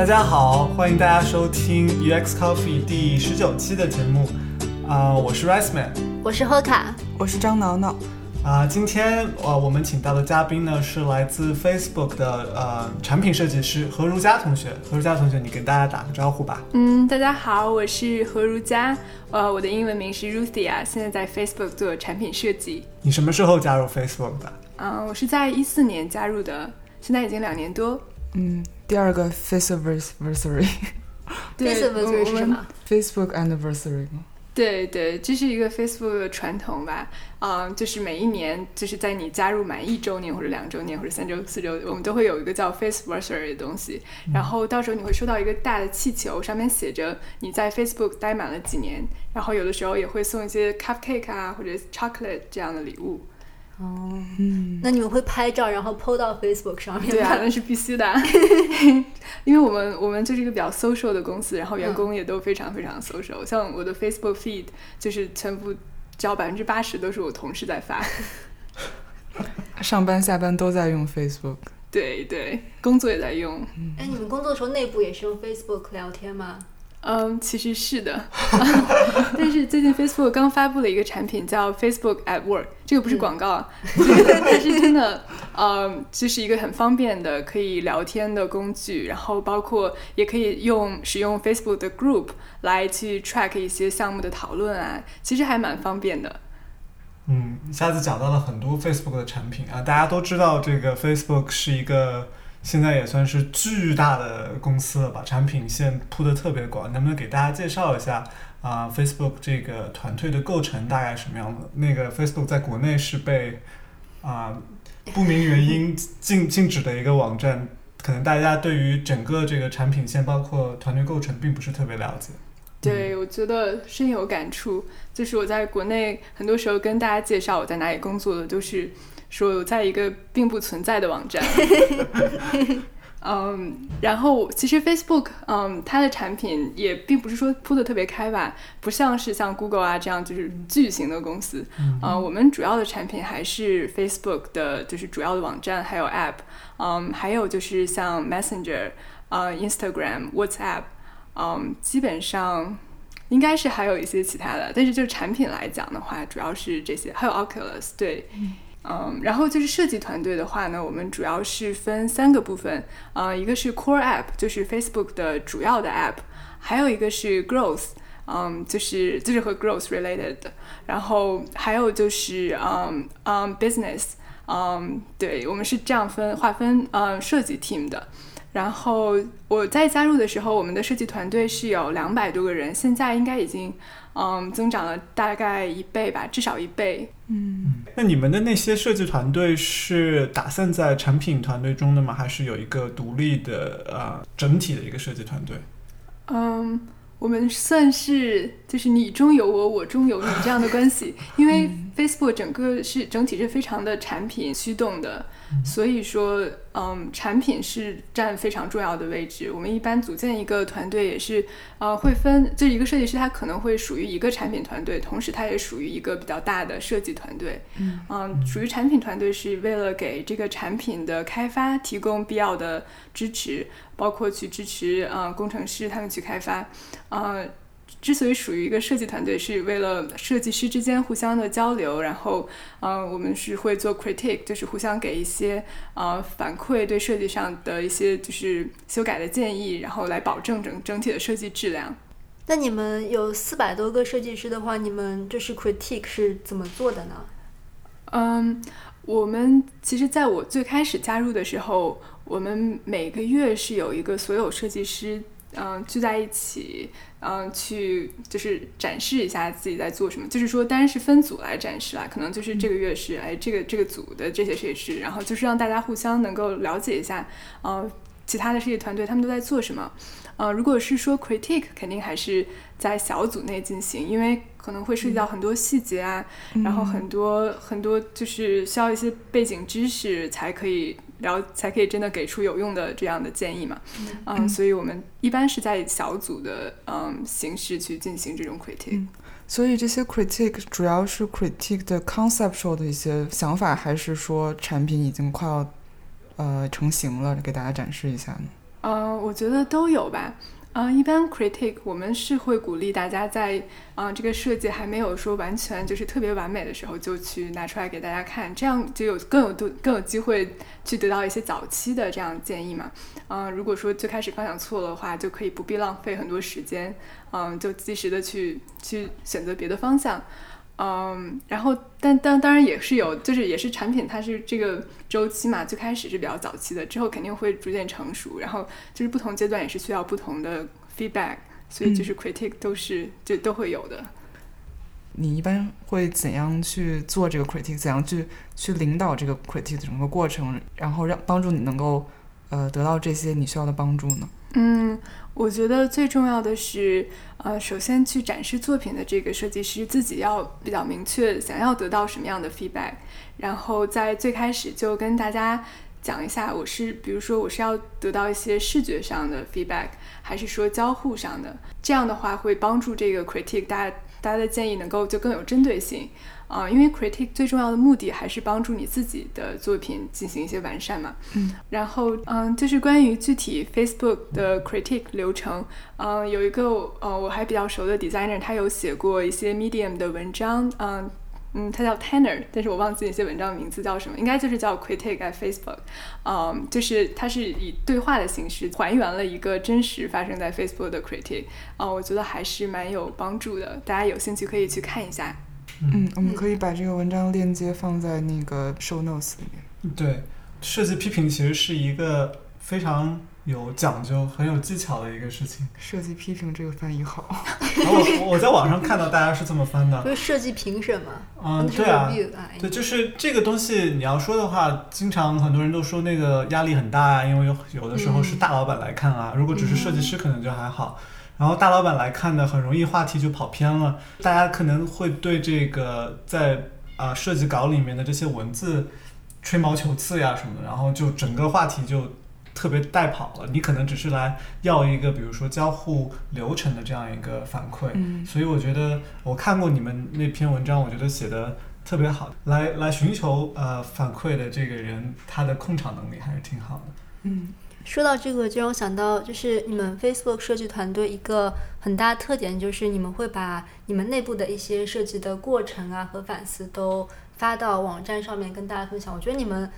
大家好，欢迎大家收听 UX Coffee 第十九期的节目。啊、我是 Rice Man。我是贺卡，我是张挠挠，啊、今天呃，我们请到的嘉宾呢是来自 Facebook 的呃产品设计师何如佳同学。何如佳同学，你跟大家打个招呼吧。嗯，大家好，我是何如佳，呃，我的英文名是 Ruthia，现在在 Facebook 做产品设计。你什么时候加入 Facebook 的？嗯、我是在一四年加入的，现在已经两年多。嗯，第二个，Facebook 我是什？么？Facebook anniversary 吗？对对，这是一个 Facebook 的传统吧。嗯、就是每一年，就是在你加入满一周年或者两周年或者三周、四周，我们都会有一个叫 Faceanniversary 的东西。然后到时候你会收到一个大的气球，上面写着你在 Facebook 待满了几年。然后有的时候也会送一些 cupcake 啊或者 chocolate 这样的礼物。嗯，那你们会拍照然后 PO 到 Facebook 上面？对啊，那是必须的，因为我们我们就是一个比较 social 的公司，然后员工也都非常非常 social。像我的 Facebook feed 就是全部只要百分之八十都是我同事在发。上班下班都在用 Facebook。对对，工作也在用。哎，你们工作的时候内部也是用 Facebook 聊天吗？嗯，其实是的，但是最近 Facebook 刚发布了一个产品叫 Facebook at Work，这个不是广告啊，但是真的，呃，就是一个很方便的可以聊天的工具，然后包括也可以用使用 Facebook 的 Group 来去 track 一些项目的讨论啊，其实还蛮方便的。嗯，一下子讲到了很多 Facebook 的产品啊，大家都知道这个 Facebook 是一个现在也算是巨大的公司了把，产品线铺得特别广，能不能给大家介绍一下啊、Facebook 这个团队的构成大概什么样的？那个 Facebook 在国内是被啊、不明原因 禁禁止的一个网站，可能大家对于整个这个产品线包括团队构成并不是特别了解。对，我觉得深有感触。就是我在国内很多时候跟大家介绍我在哪里工作的，都是说我在一个并不存在的网站。嗯，然后其实 Facebook，嗯，它的产品也并不是说铺的特别开吧，不像是像 Google 啊这样就是巨型的公司。嗯呃，我们主要的产品还是 Facebook 的，就是主要的网站，还有 App，嗯，还有就是像 Messenger，呃，Instagram、WhatsApp，嗯，基本上应该是还有一些其他的，但是就产品来讲的话，主要是这些，还有 Oculus，对。嗯，嗯然后就是设计团队的话呢，我们主要是分三个部分，呃，一个是 Core App，就是 Facebook 的主要的 App，还有一个是 Growth，嗯，就是就是和 Growth related 的，然后还有就是嗯嗯 Business，嗯，对我们是这样分划分嗯设计 team 的。然后我在加入的时候，我们的设计团队是有两百多个人，现在应该已经嗯增长了大概一倍吧，至少一倍。嗯那你们的那些设计团队是打散在产品团队中的吗？还是有一个独立的呃整体的一个设计团队？嗯，我们算是就是你中有我，我中有你这样的关系，因为 Facebook 整个是整体是非常的产品驱动的，所以说，嗯，产品是占非常重要的位置。我们一般组建一个团队也是，呃，会分，就是一个设计师他可能会属于一个产品团队，同时他也属于一个比较大的设计团队。嗯，属于产品团队是为了给这个产品的开发提供必要的支持，包括去支持呃工程师他们去开发，呃。之所以属于一个设计团队，是为了设计师之间互相的交流，然后，呃，我们是会做 critique，就是互相给一些呃反馈，对设计上的一些就是修改的建议，然后来保证整整体的设计质量。那你们有四百多个设计师的话，你们就是 critique 是怎么做的呢？嗯，我们其实在我最开始加入的时候，我们每个月是有一个所有设计师，嗯、聚在一起，嗯、去就是展示一下自己在做什么。就是说，当然是分组来展示啦，可能就是这个月是哎这个这个组的这些设计师，然后就是让大家互相能够了解一下，呃，其他的设计团队他们都在做什么。呃，如果是说 critique，肯定还是在小组内进行，因为可能会涉及到很多细节啊，然后很多很多就是需要一些背景知识才可以了，才可以真的给出有用的这样的建议嘛。嗯，所以我们一般是在小组的嗯形式去进行这种 critique。所以这些 critique 主要是 critique 的 conceptual 的一些想法，还是说产品已经快要呃成型了，给大家展示一下呢？呃、我觉得都有吧。嗯、一般 critique 我们是会鼓励大家在嗯、这个设计还没有说完全就是特别完美的时候，就去拿出来给大家看，这样就有更有度更有机会去得到一些早期的这样建议嘛。嗯、如果说最开始方向错的话，就可以不必浪费很多时间，嗯、就及时的去去选择别的方向。嗯，然后但但当然也是有，就是也是产品它是这个周期嘛，最开始是比较早期的，之后肯定会逐渐成熟，然后就是不同阶段也是需要不同的 feedback，所以就是 critique 都是、就都会有的。你一般会怎样去做这个 critique？怎样去去领导这个 critique 的整个过程，然后让帮助你能够呃得到这些你需要的帮助呢？嗯，我觉得最重要的是，呃，首先去展示作品的这个设计师自己要比较明确想要得到什么样的 feedback，然后在最开始就跟大家讲一下，我是比如说我是要得到一些视觉上的 feedback，还是说交互上的，这样的话会帮助这个 critique 大家大家的建议能够就更有针对性。啊、因为 critique 最重要的目的还是帮助你自己的作品进行一些完善嘛。嗯。然后，嗯，就是关于具体 Facebook 的 critique 流程，嗯，有一个呃我还比较熟的 designer，他有写过一些 Medium 的文章，嗯嗯，他叫 Tanner，但是我忘记那些文章名字叫什么，应该就是叫 critique at Facebook，嗯，就是它是以对话的形式还原了一个真实发生在 Facebook 的 critique，啊、我觉得还是蛮有帮助的，大家有兴趣可以去看一下。嗯，我们可以把这个文章链接放在那个 show notes 里面。对，设计批评其实是一个非常有讲究、很有技巧的一个事情。设计批评这个翻译好。然后我我在网上看到大家是这么翻的，就是设计评审嘛，嗯，对啊对，就是这个东西，你要说的话，经常很多人都说那个压力很大啊，因为有有的时候是大老板来看啊，如果只是设计师可能就还好，然后大老板来看呢，很容易话题就跑偏了，大家可能会对这个在啊、设计稿里面的这些文字吹毛求疵呀什么的，然后就整个话题就特别带跑了。你可能只是来要一个比如说交互流程的这样一个反馈，嗯所以我觉得我看过你们那篇文章，我觉得写的特别好。来来寻求呃反馈的这个人，他的控场能力还是挺好的。嗯说到这个，就让我想到，就是你们 Facebook 设计团队一个很大特点，就是你们会把你们内部的一些设计的过程啊和反思都发到网站上面跟大家分享。我觉得你们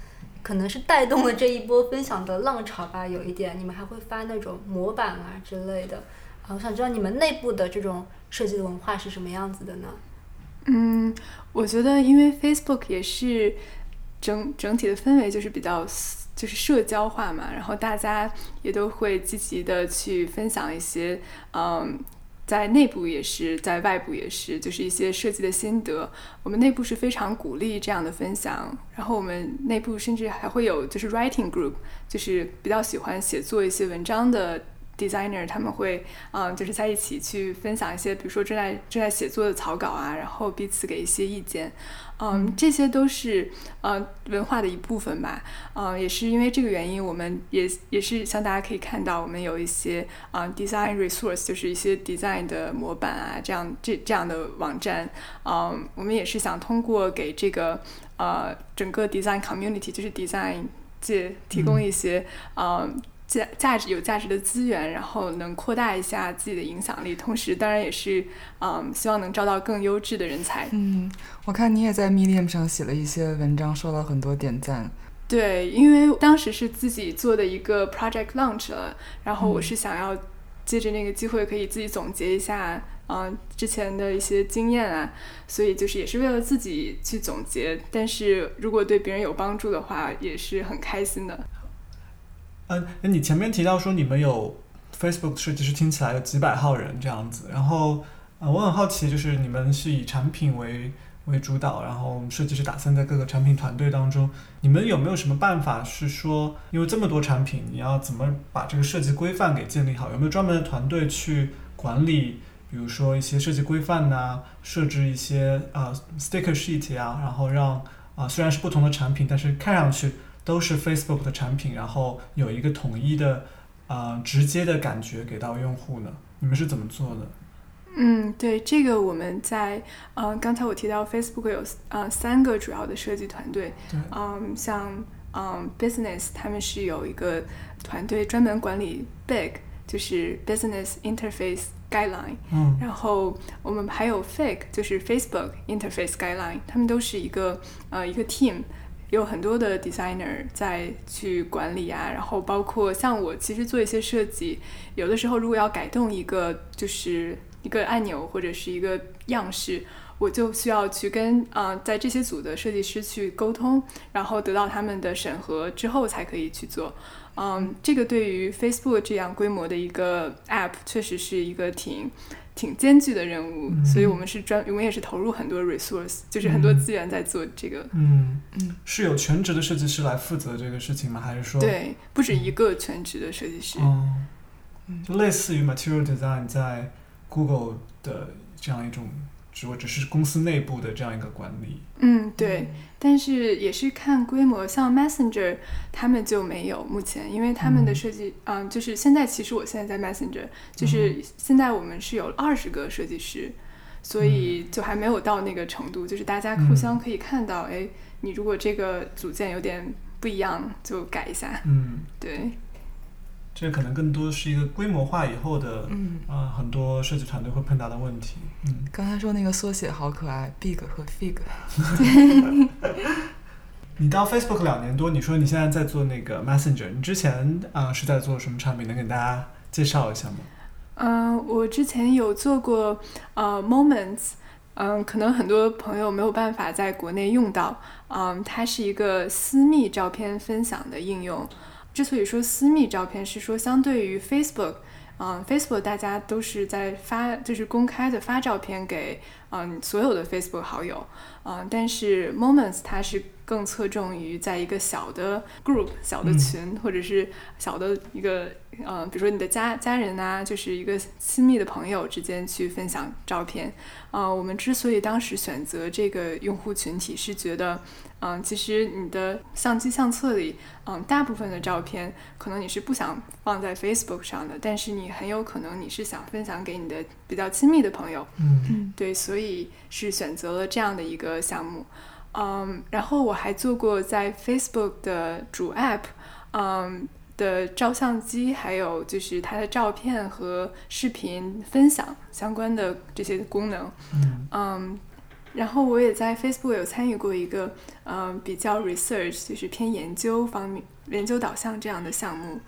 可能是带动了这一波分享的浪潮吧，有一点，你们还会发那种模板啊之类的。啊，我想知道你们内部的这种设计的文化是什么样子的呢？嗯，我觉得因为 Facebook 也是整整体的氛围就是比较就是社交化嘛，然后大家也都会积极的去分享一些，嗯，在内部也是，在外部也是，就是一些设计的心得。我们内部是非常鼓励这样的分享，然后我们内部甚至还会有就是 writing group，就是比较喜欢写作一些文章的 designer，他们会嗯，就是在一起去分享一些，比如说正在正在写作的草稿啊，然后彼此给一些意见，嗯，这些都是呃文化的一部分吧，嗯，也是因为这个原因，我们也也是像大家可以看到，我们有一些啊、呃 design resource，就是一些 design 的模板啊，这样这这样的网站，嗯，我们也是想通过给这个呃整个 design community，就是 design 界提供一些呃价价值有价值的资源，然后能扩大一下自己的影响力，同时当然也是嗯希望能招到更优质的人才。嗯，我看你也在 Medium 上写了一些文章，收到很多点赞。对，因为当时是自己做的一个 project launch 了，然后我是想要借着那个机会可以自己总结一下，嗯、之前的一些经验啊，所以就是也是为了自己去总结，但是如果对别人有帮助的话，也是很开心的。嗯，那你前面提到说你们有 Facebook 设计师，听起来有几百号人这样子，然后呃，我很好奇，就是你们是以产品为为主导，然后设计师打算在各个产品团队当中，你们有没有什么办法是说，因为这么多产品，你要怎么把这个设计规范给建立好？有没有专门的团队去管理？比如说一些设计规范呐、设置一些呃 sticker sheet 呀、然后让啊、虽然是不同的产品，但是看上去都是 Facebook 的产品，然后有一个统一的呃直接的感觉给到用户呢？你们是怎么做的？嗯，对，这个我们在呃，刚才我提到 Facebook 有呃三个主要的设计团队，对，嗯，像嗯 business 他们是有一个团队专门管理 BIG，就是 Business Interface Guideline。嗯然后我们还有 Fake，就是 Facebook Interface Guideline，他们都是一个呃一个 team，有很多的 designer 在去管理啊，然后包括像我其实做一些设计，有的时候如果要改动一个就是一个按钮或者是一个样式。我就需要去跟啊、在这些组的设计师去沟通，然后得到他们的审核之后才可以去做。嗯，这个对于 Facebook 这样规模的一个 App 确实是一个挺挺艰巨的任务，嗯所以我们是专我们也是投入很多 resource，就是很多嗯资源在做这个。嗯嗯，是有全职的设计师来负责这个事情吗？还是说？对，不止一个全职的设计师。哦嗯，就类似于 Material Design 在 Google 的这样一种，只我只是公司内部的这样一个管理。嗯，对，但是也是看规模，像 Messenger 他们就没有目前，因为他们的嗯。设计，嗯、就是现在其实我现在在 Messenger，就是现在我们是有二十个设计师，所以就还没有到那个程度，就是大家互相可以看到，哎，你如果这个组件有点不一样，就改一下，嗯，对，这可能更多是一个规模化以后的，嗯，啊、很多设计团队会碰到的问题。嗯，刚才说那个缩写好可爱，big 和 fig。你到 Facebook 两年多，你说你现在在做那个 Messenger，你之前啊、是在做什么产品？能给大家介绍一下吗？嗯，我之前有做过呃 Moments，嗯，可能很多朋友没有办法在国内用到，嗯，它是一个私密照片分享的应用。之所以说私密照片，是说相对于 Facebook，嗯，Facebook 大家都是在发，就是公开的发照片给嗯所有的 Facebook 好友，嗯，但是 Moments 它是更侧重于在一个小的 group、小的嗯。群，或者是小的一个呃，比如说你的家家人啊，就是一个亲密的朋友之间去分享照片。呃，我们之所以当时选择这个用户群体，是觉得，嗯、其实你的相机相册里，嗯、大部分的照片可能你是不想放在 Facebook 上的，但是你很有可能你是想分享给你的比较亲密的朋友。嗯对，所以是选择了这样的一个项目。嗯，然后我还做过在 Facebook 的主 App，嗯的照相机，还有就是它的照片和视频分享相关的这些功能。嗯嗯，然后我也在 Facebook 有参与过一个嗯比较 research，就是偏研究方面、研究导向这样的项目。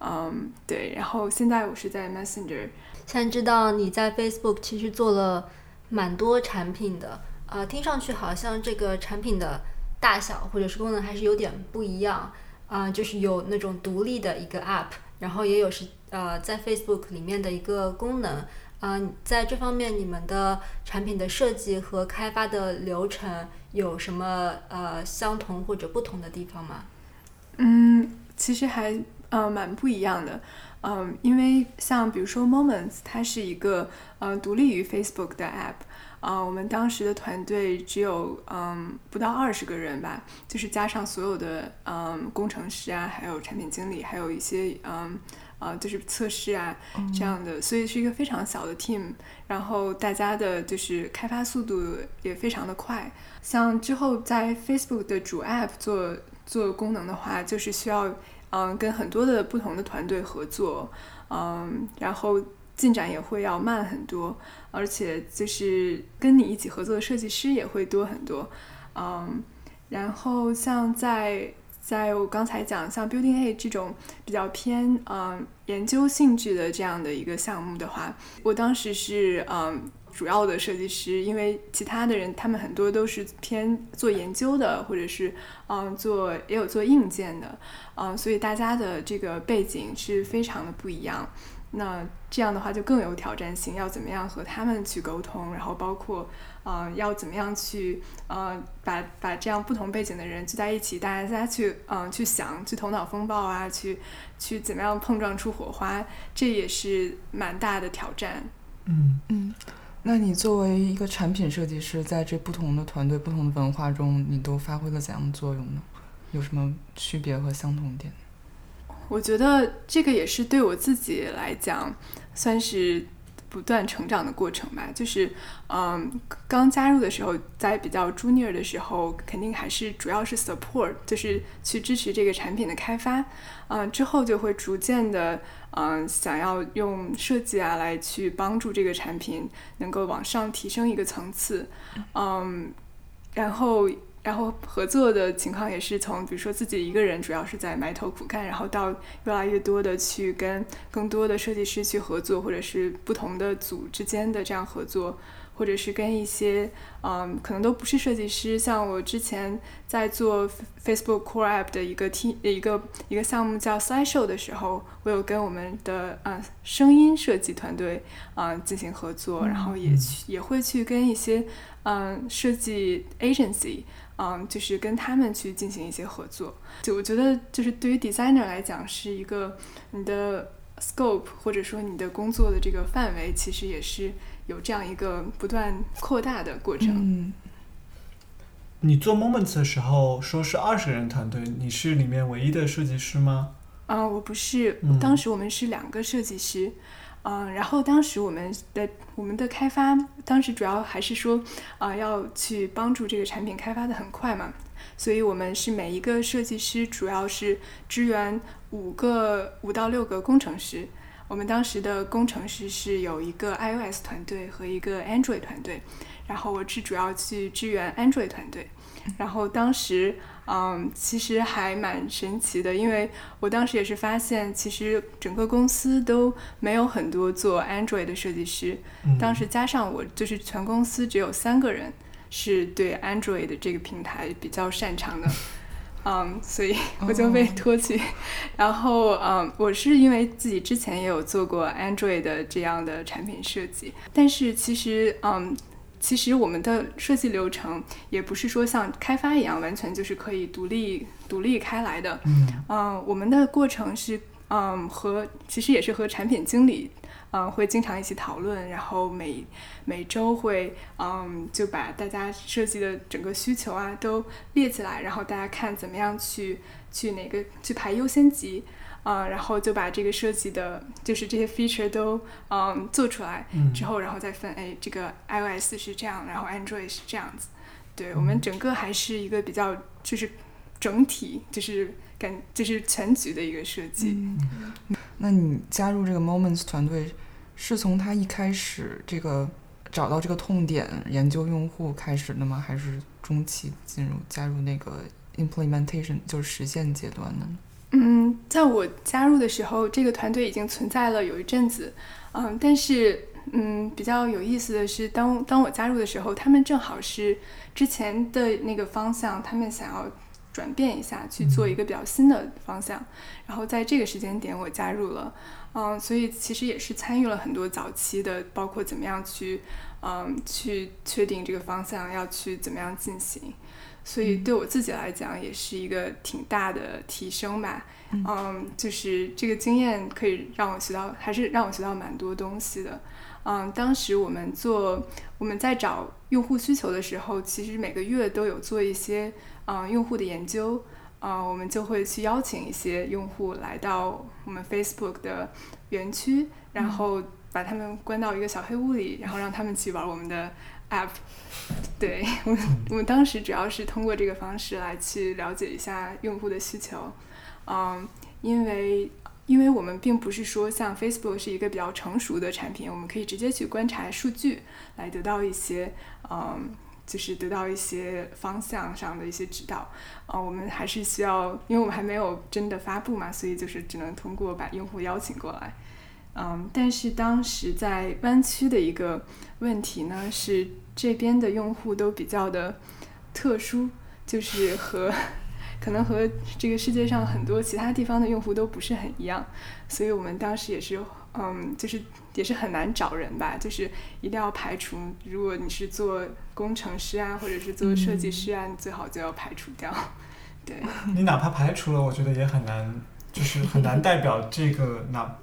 嗯，对，然后现在我是在 Messenger，现在知道你在 Facebook 其实做了蛮多产品的，呃，听上去好像这个产品的大小或者是功能还是有点不一样，啊、就是有那种独立的一个 App，然后也有是呃在 Facebook 里面的一个功能，啊、在这方面你们的产品的设计和开发的流程有什么呃相同或者不同的地方吗？嗯，其实还呃蛮不一样的。嗯，因为像比如说 Moments，它是一个呃独立于 Facebook 的 app。啊、我们当时的团队只有嗯不到二十个人吧，就是加上所有的嗯工程师啊，还有产品经理，还有一些嗯呃就是测试啊这样的，所以是一个非常小的 team。然后大家的就是开发速度也非常的快。像之后在 Facebook 的主 app 做做功能的话，就是需要嗯跟很多的不同的团队合作，嗯，然后进展也会要慢很多，而且就是跟你一起合作的设计师也会多很多，嗯，然后像在在我刚才讲像 Building A 这种比较偏嗯研究性质的这样的一个项目的话，我当时是嗯主要的设计师，因为其他的人他们很多都是偏做研究的，或者是嗯做也有做硬件的，嗯，所以大家的这个背景是非常的不一样。那这样的话就更有挑战性，要怎么样和他们去沟通，然后包括呃要怎么样去呃把把这样不同背景的人聚在一起，大家去嗯、呃去想，去头脑风暴啊，去去怎么样碰撞出火花，这也是蛮大的挑战。嗯嗯，那你作为一个产品设计师，在这不同的团队、不同的文化中，你都发挥了怎样的作用呢？有什么区别和相同点？我觉得这个也是对我自己来讲，算是不断成长的过程吧。就是嗯，刚加入的时候，在比较 junior 的时候，肯定还是主要是 support，就是去支持这个产品的开发。嗯，之后就会逐渐的嗯，想要用设计啊来去帮助这个产品能够往上提升一个层次。嗯，然后。然后合作的情况也是从，比如说自己一个人主要是在埋头苦干，然后到越来越多的去跟更多的设计师去合作，或者是不同的组之间的这样合作，或者是跟一些嗯，可能都不是设计师，像我之前在做 Facebook Core App 的一个 T 一个一个项目叫 Slideshow 的时候，我有跟我们的呃声音设计团队啊进行合作，然后也去也会去跟一些嗯设计 agency。嗯，就是跟他们去进行一些合作，就我觉得，就是对于 designer 来讲，是一个你的 scope 或者说你的工作的这个范围，其实也是有这样一个不断扩大的过程。嗯，你做 Moments 的时候说是二十人团队，你是里面唯一的设计师吗？啊，我不是，当时我们是两个设计师。嗯，嗯然后当时我们的我们的开发，当时主要还是说，啊，要去帮助这个产品开发的很快嘛，所以我们是每一个设计师主要是支援五个五到六个工程师。我们当时的工程师是有一个 iOS 团队和一个 Android 团队，然后我是主要去支援 Android 团队，然后当时。嗯，其实还蛮神奇的，因为我当时也是发现，其实整个公司都没有很多做 Android 的设计师。当时加上我，就是全公司只有三个人是对 Android 的这个平台比较擅长的。嗯，所以我就被拖去。然后，嗯，我是因为自己之前也有做过 Android 的这样的产品设计，但是其实，嗯。其实我们的设计流程也不是说像开发一样完全就是可以独立独立开来的。嗯，我们的过程是，嗯，和其实也是和产品经理，嗯，会经常一起讨论，然后每每周会，嗯，就把大家设计的整个需求啊都列起来，然后大家看怎么样去去哪个去排优先级。嗯，然后就把这个设计的，就是这些 feature 都嗯做出来之后，然后再分，哎，这个 iOS 是这样，然后 Android 是这样子。对我们整个还是一个比较就是整体，就是感就是全局的一个设计。那你加入这个 Moments 团队，是从他一开始这个找到这个痛点、研究用户开始的吗？还是中期进入加入那个 implementation 就是实现阶段呢？嗯，在我加入的时候，这个团队已经存在了有一阵子，嗯，但是嗯，比较有意思的是，当当我加入的时候，他们正好是之前的那个方向，他们想要转变一下，去做一个比较新的方向，然后在这个时间点我加入了，嗯，所以其实也是参与了很多早期的，包括怎么样去嗯去确定这个方向要去怎么样进行。所以对我自己来讲也是一个挺大的提升吧，嗯，就是这个经验可以让我学到，还是让我学到蛮多东西的，嗯，当时我们做我们在找用户需求的时候，其实每个月都有做一些嗯用户的研究，嗯，我们就会去邀请一些用户来到我们 Facebook 的园区，然后把他们关到一个小黑屋里，然后让他们去玩我们的。app，对我我们当时主要是通过这个方式来去了解一下用户的需求，嗯，因为因为我们并不是说像 Facebook 是一个比较成熟的产品，我们可以直接去观察数据来得到一些嗯，就是得到一些方向上的一些指导，啊，我们还是需要，因为我们还没有真的发布嘛，所以就是只能通过把用户邀请过来。嗯，但是当时在湾区的一个问题呢，是这边的用户都比较的特殊，就是和 可能和这个世界上很多其他地方的用户都不是很一样，所以我们当时也是，嗯，就是也是很难找人吧，就是一定要排除，如果你是做工程师啊，或者是做设计师啊，你最好就要排除掉。对，你哪怕排除了，我觉得也很难，就是很难代表这个那。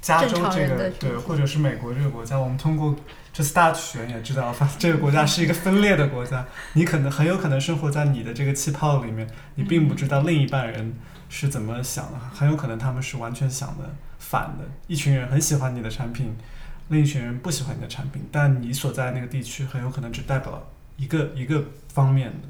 加州这个对，或者是美国这个国家，我们通过这 start 选也知道，发这个国家是一个分裂的国家。你可能很有可能生活在你的这个气泡里面，你并不知道另一半人是怎么想的，很有可能他们是完全想的反的。一群人很喜欢你的产品，另一群人不喜欢你的产品，但你所在那个地区很有可能只代表一个一个方面的。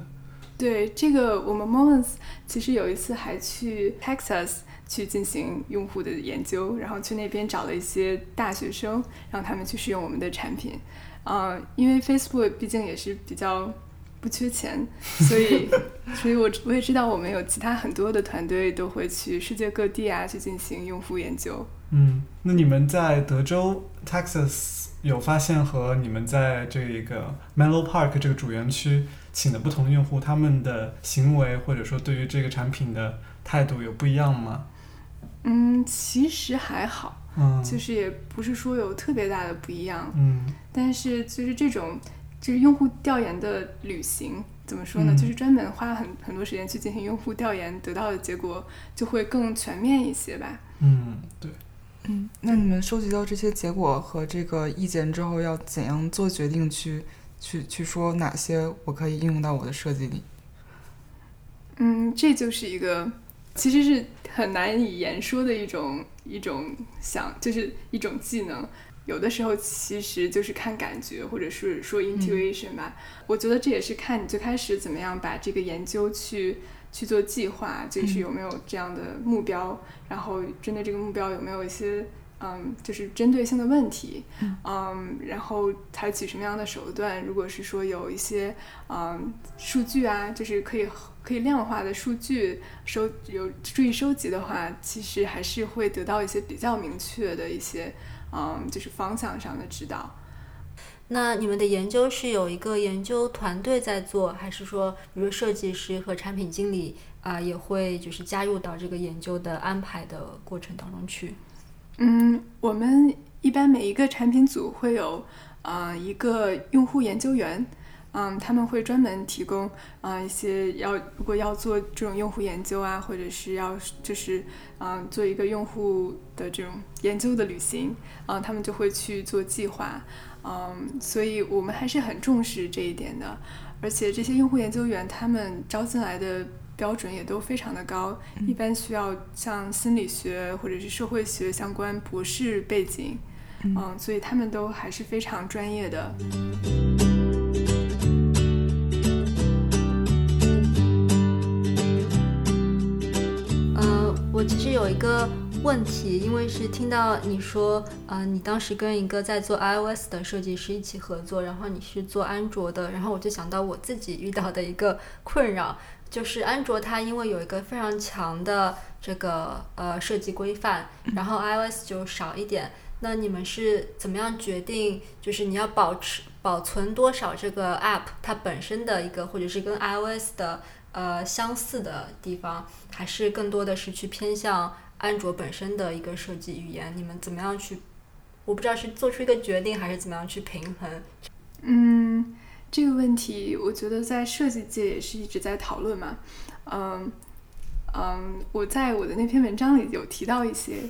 对这个，我们 Moments 其实有一次还去 Texas 去进行用户的研究，然后去那边找了一些大学生，让他们去试用我们的产品。啊、因为 Facebook 毕竟也是比较不缺钱，所以，所以我我也知道我们有其他很多的团队都会去世界各地啊去进行用户研究。嗯，那你们在德州 Texas 有发现和你们在这个 Menlo Park 这个主园区请的不同用户，他们的行为或者说对于这个产品的态度有不一样吗？嗯，其实还好，嗯，就是也不是说有特别大的不一样。嗯但是就是这种就是用户调研的旅行，怎么说呢？嗯就是专门花很很多时间去进行用户调研，得到的结果就会更全面一些吧。嗯，对。嗯，那你们收集到这些结果和这个意见之后，要怎样做决定去去去说哪些我可以应用到我的设计里？嗯，这就是一个其实是很难以言说的一种一种想，就是一种技能。有的时候其实就是看感觉，或者是说 intuition 吧。我觉得这也是看你最开始怎么样把这个研究去去做计划，就是有没有这样的目标，然后针对这个目标有没有一些嗯，就是针对性的问题，嗯，然后采取什么样的手段？如果是说有一些嗯数据啊，就是可以可以量化的数据收有注意收集的话，其实还是会得到一些比较明确的一些嗯，就是方向上的指导。那你们的研究是有一个研究团队在做，还是说，比如设计师和产品经理啊、也会就是加入到这个研究的安排的过程当中去？嗯，我们一般每一个产品组会有呃一个用户研究员，嗯，他们会专门提供啊、一些要如果要做这种用户研究啊，或者是要就是嗯、做一个用户的这种研究的旅行，啊、他们就会去做计划，嗯，所以我们还是很重视这一点的，而且这些用户研究员他们招进来的。标准也都非常的高，一般需要像心理学或者是社会学相关博士背景，嗯，所以他们都还是非常专业的。呃，我其实有一个问题，因为是听到你说，呃，你当时跟一个在做 iOS 的设计师一起合作，然后你是做安卓的，然后我就想到我自己遇到的一个困扰，就是安卓它因为有一个非常强的这个呃设计规范，然后 iOS 就少一点。那你们是怎么样决定，就是你要保持保存多少这个 app 它本身的一个，或者是跟 iOS 的呃相似的地方，还是更多的是去偏向安卓本身的一个设计语言？你们怎么样去？我不知道是做出一个决定，还是怎么样去平衡？嗯，这个问题我觉得在设计界也是一直在讨论嘛。嗯嗯，我在我的那篇文章里有提到一些。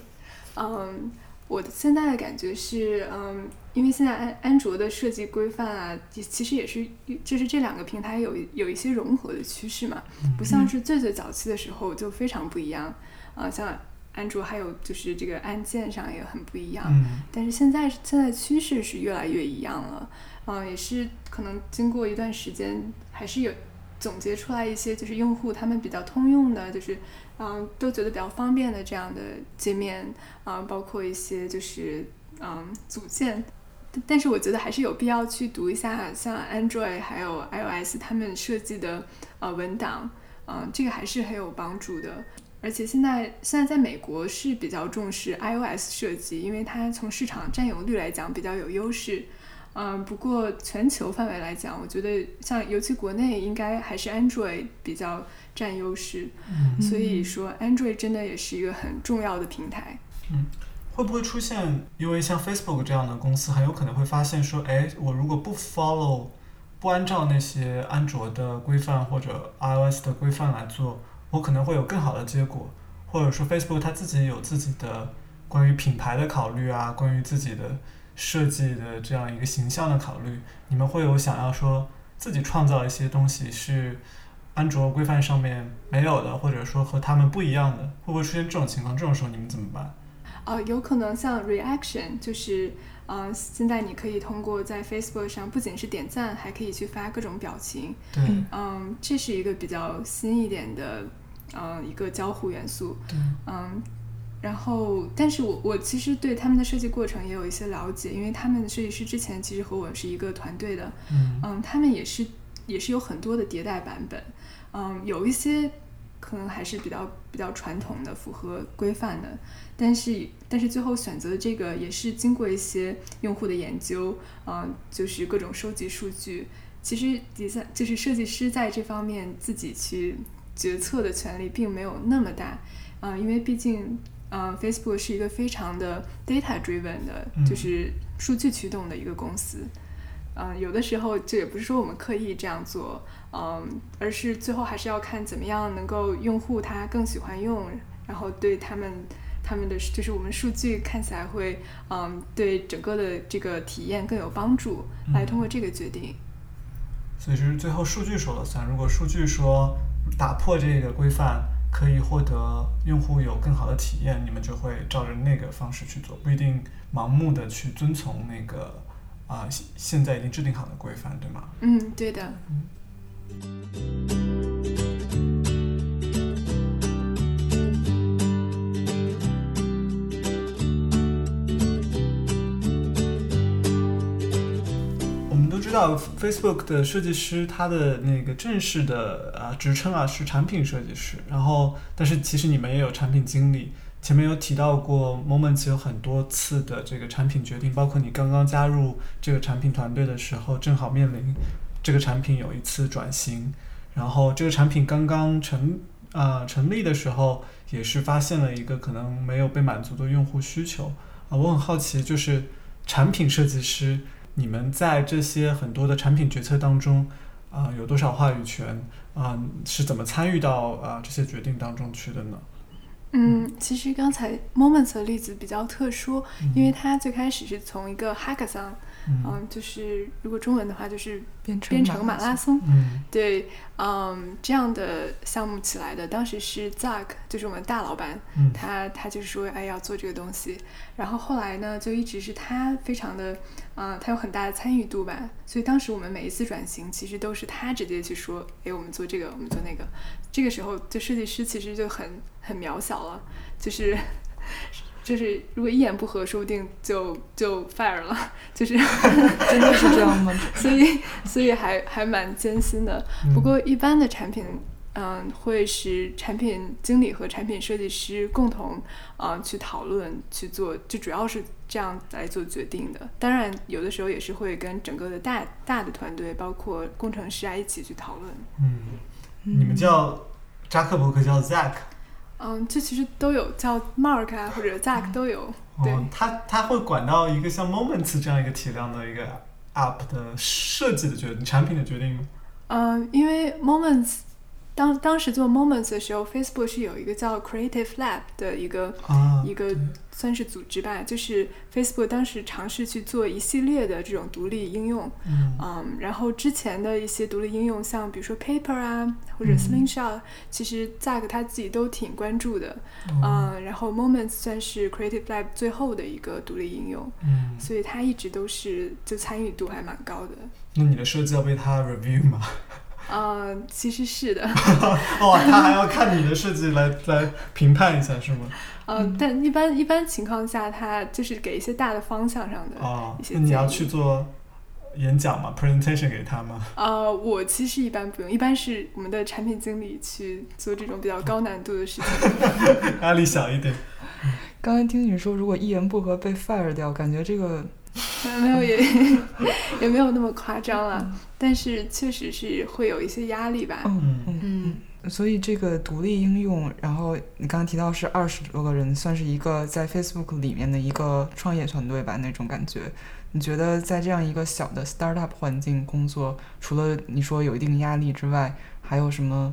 嗯，我的现在的感觉是，嗯，因为现在安安卓的设计规范啊，也其实也是就是这两个平台有有一些融合的趋势嘛，不像是最最早期的时候就非常不一样。啊、像安卓还有就是这个按键上也很不一样。嗯但是现在现在趋势是越来越一样了，嗯、也是可能经过一段时间，还是有总结出来一些就是用户他们比较通用的，就是嗯、都觉得比较方便的这样的界面，啊、包括一些就是嗯组件。但但是我觉得还是有必要去读一下像 Android 还有 iOS 他们设计的呃文档，嗯、这个还是很有帮助的。而且现在现在在美国是比较重视 iOS 设计，因为它从市场占有率来讲比较有优势。嗯，不过全球范围来讲，我觉得像尤其国内应该还是 Android 比较占优势。嗯所以说 Android 真的也是一个很重要的平台。嗯会不会出现？因为像 Facebook 这样的公司，很有可能会发现说，哎，我如果不 follow，不按照那些安卓的规范或者 iOS 的规范来做，我可能会有更好的结果。或者说 Facebook 它自己有自己的关于品牌的考虑啊，关于自己的设计的这样一个形象的考虑，你们会有想要说自己创造一些东西是安卓规范上面没有的，或者说和他们不一样的，会不会出现这种情况？这种时候你们怎么办？呃，有可能像 reaction，就是呃，现在你可以通过在 Facebook 上不仅是点赞，还可以去发各种表情。对嗯，这是一个比较新一点的，呃，一个交互元素。对，嗯，然后，但是我我其实对他们的设计过程也有一些了解，因为他们的设计师之前其实和我是一个团队的，嗯嗯，他们也是也是有很多的迭代版本，嗯，有一些可能还是比较比较传统的，符合规范的，但是但是最后选择这个也是经过一些用户的研究，嗯，就是各种收集数据，其实底下就是设计师在这方面自己去决策的权利并没有那么大，嗯、因为毕竟。嗯、f a c e b o o k 是一个非常的 data driven 的，嗯就是数据驱动的一个公司。嗯，有的时候这也不是说我们刻意这样做，嗯，而是最后还是要看怎么样能够用户他更喜欢用，然后对他们他们的就是我们数据看起来会，嗯，对整个的这个体验更有帮助，来通过这个决定。所以是最后数据说了算。如果数据说打破这个规范可以获得用户有更好的体验，你们就会照着那个方式去做，不一定盲目的去遵从那个啊、现在已经制定好的规范，对吗？嗯，对的。Facebook 的设计师，他的那个正式的啊职称啊是产品设计师。然后，但是其实你们也有产品经理。前面有提到过，Moments 有很多次的这个产品决定，包括你刚刚加入这个产品团队的时候，正好面临这个产品有一次转型。然后这个产品刚刚成啊、成立的时候，也是发现了一个可能没有被满足的用户需求啊、我很好奇，就是产品设计师。你们在这些很多的产品决策当中，啊、有多少话语权？啊、是怎么参与到啊、这些决定当中去的呢？嗯，其实刚才 Moments 的例子比较特殊，因为它最开始是从一个 Hackathon，嗯嗯，就是如果中文的话就是编程编程马拉松，嗯对，嗯，这样的项目起来的，当时是 Zack，就是我们大老板，嗯他他就是说，哎，要做这个东西。然后后来呢，就一直是他非常的，啊、他有很大的参与度吧。所以当时我们每一次转型，其实都是他直接去说，哎，我们做这个，我们做那个。这个时候，就设计师其实就很很渺小了，就是。就是如果一言不合，说不定就就 fire 了，就是 真的是这样吗？所以所以还还蛮艰辛的。不过一般的产品，嗯，会是产品经理和产品设计师共同啊、去讨论去做，就主要是这样来做决定的。当然，有的时候也是会跟整个的大大的团队，包括工程师啊一起去讨论。嗯，你们叫扎克伯格叫 Zack，嗯，这其实都有叫 Mark 啊或者 Zack 都有。对哦，他他会管到一个像 Moments 这样一个体量的一个 App 的设计的决定、产品的决定吗？嗯，因为 Moments 当当时做 Moments 的时候，Facebook 是有一个叫 Creative Lab 的一个啊，一个算是组织吧，就是 Facebook 当时尝试去做一系列的这种独立应用，嗯。嗯，然后之前的一些独立应用，像比如说 Paper 啊，或者嗯。Slingshot，、其实 Zack 他自己都挺关注的，哦。嗯，然后 Moments 算是 Creative Lab 最后的一个独立应用，嗯，所以他一直都是就参与度还蛮高的，那你的设计要被他 review 吗？嗯，其实是的，哦，他还要看你的设计来来评判一下是吗？嗯，但一般一般情况下，他就是给一些大的方向上的哦一，些那你要去做演讲吗？presentation 给他吗？呃，我其实一般不用，一般是我们的产品经理去做这种比较高难度的事情。压力小一点。刚才听你说，如果一言不合被 fire 掉，感觉这个呃没有也 也没有那么夸张啦，但是确实是会有一些压力吧。嗯嗯嗯嗯嗯，所以这个独立应用，然后你刚刚提到是二十多个人，算是一个在 Facebook 里面的一个创业团队吧，那种感觉。你觉得在这样一个小的 startup 环境工作，除了你说有一定压力之外，还有什么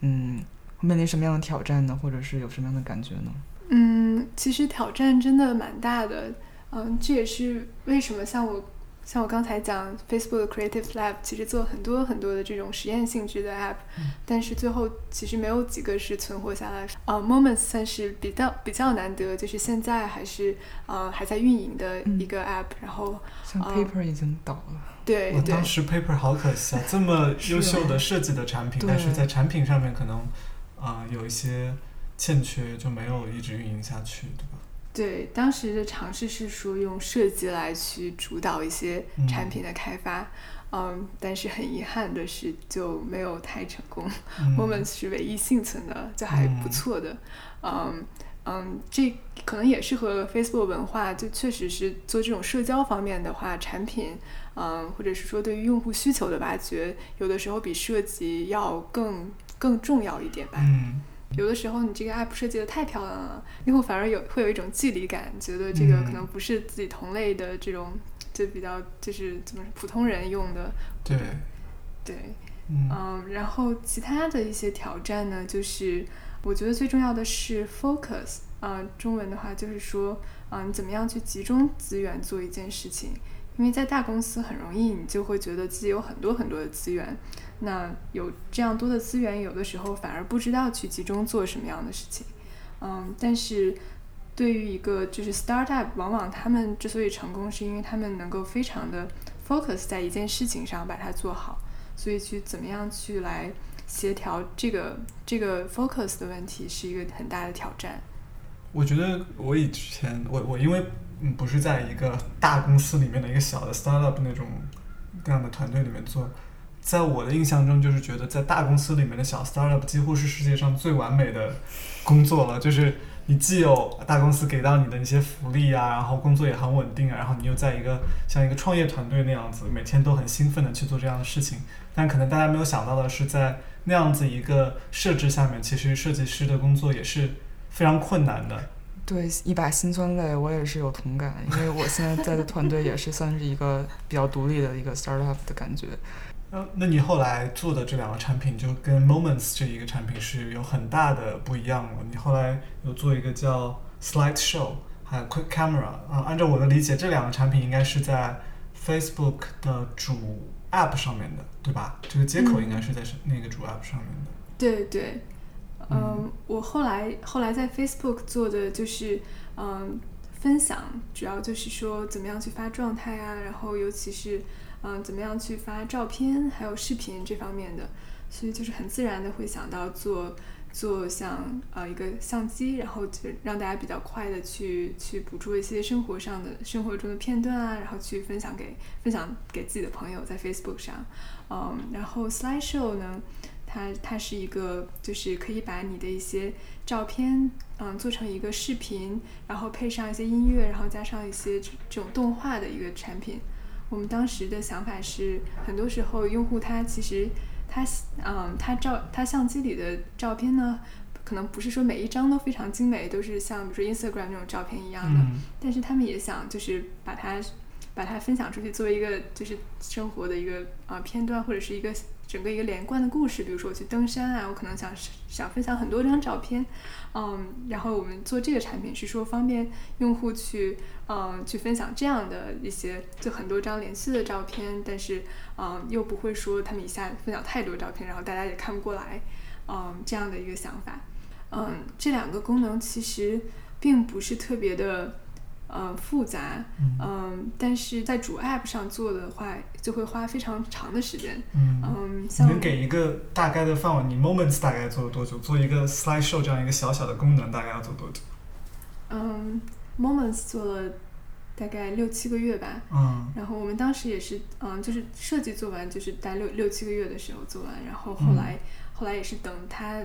嗯面临什么样的挑战呢？或者是有什么样的感觉呢？嗯，其实挑战真的蛮大的。嗯，这也是为什么像我像我刚才讲，Facebook Creative Lab 其实做很多很多的这种实验性质的 App，、嗯但是最后其实没有几个是存活下来。呃，Moments 算是比较比较难得，就是现在还是呃还在运营的一个 App，、然后像哦 Paper 已经倒了，对对我当时 Paper 好可惜啊，这么 优秀的设计的产品，但是在产品上面可能啊、有一些欠缺，就没有一直运营下去，对吧？对，当时的尝试是说用设计来去主导一些嗯产品的开发，嗯但是很遗憾的是就没有太成功。嗯 Moments 是唯一幸存的，就还不错的。嗯嗯，这可能也是和 Facebook 文化，就确实是做这种社交方面的话，产品，嗯，或者是说对于用户需求的挖掘，有的时候比设计要更更重要一点吧。嗯有的时候你这个 app 设计的太漂亮了，用户反而有会有一种距离感，觉得这个嗯可能不是自己同类的这种，就比较就是怎么普通人用的，对，对。嗯嗯，然后其他的一些挑战呢，就是我觉得最重要的是 focus，啊、中文的话就是说，啊、你怎么样去集中资源做一件事情？因为在大公司很容易，你就会觉得自己有很多很多的资源，那有这样多的资源，有的时候反而不知道去集中做什么样的事情。嗯，但是对于一个就是 startup，往往他们之所以成功，是因为他们能够非常的 focus 在一件事情上，把它做好。所以去怎么样去来协调这个这个 focus 的问题，是一个很大的挑战。我觉得我以前我我因为嗯不是在一个大公司里面的一个小的 startup 那种那样的团队里面做，在我的印象中就是觉得在大公司里面的小 startup 几乎是世界上最完美的工作了，就是你既有大公司给到你的一些福利啊，然后工作也很稳定啊，然后你又在一个像一个创业团队那样子，每天都很兴奋的去做这样的事情，但可能大家没有想到的是，在那样子一个设置下面，其实设计师的工作也是非常困难的。对，一把辛酸泪，我也是有同感，因为我现在在的团队也是算是一个比较独立的一个 startup 的感觉。那那你后来做的这两个产品，就跟 Moments 这一个产品是有很大的不一样了。你后来有做一个叫 Slide Show，还有 Quick Camera 啊、按照我的理解，这两个产品应该是在 Facebook 的主 App 上面的，对吧？这个接口嗯应该是在那个主 App 上面的。对对，嗯嗯，我后来后来在 Facebook 做的就是嗯分享，主要就是说怎么样去发状态啊，然后尤其是嗯怎么样去发照片还有视频这方面的，所以就是很自然的会想到做。做像呃一个相机，然后就让大家比较快的去去捕捉一些生活上的生活中的片段啊，然后去分享给分享给自己的朋友在 Facebook 上，嗯，然后 Slideshow 呢，它它是一个就是可以把你的一些照片，嗯，做成一个视频，然后配上一些音乐，然后加上一些这这种动画的一个产品。我们当时的想法是，很多时候用户他其实他嗯他照他相机里的照片呢，可能不是说每一张都非常精美，都是像比如说 Instagram 那种照片一样的，嗯。但是他们也想就是把它把它分享出去，作为一个就是生活的一个啊、呃片段，或者是一个整个一个连贯的故事。比如说我去登山啊，我可能想想分享很多张照片，嗯，然后我们做这个产品是说方便用户去嗯去分享这样的一些就很多张连续的照片，但是嗯又不会说他们一下分享太多照片，然后大家也看不过来，嗯这样的一个想法。嗯，这两个功能其实并不是特别的。呃，复杂，嗯嗯，但是在主 App 上做的话，就会花非常长的时间。嗯像能给一个大概的范围？你 Moments 大概做了多久？做一个 Slide Show 这样一个小小的功能，大概要做多久？嗯，Moments 做了大概六七个月吧。嗯然后我们当时也是，嗯，就是设计做完，就是待六六七个月的时候做完，然后后来、后来也是等它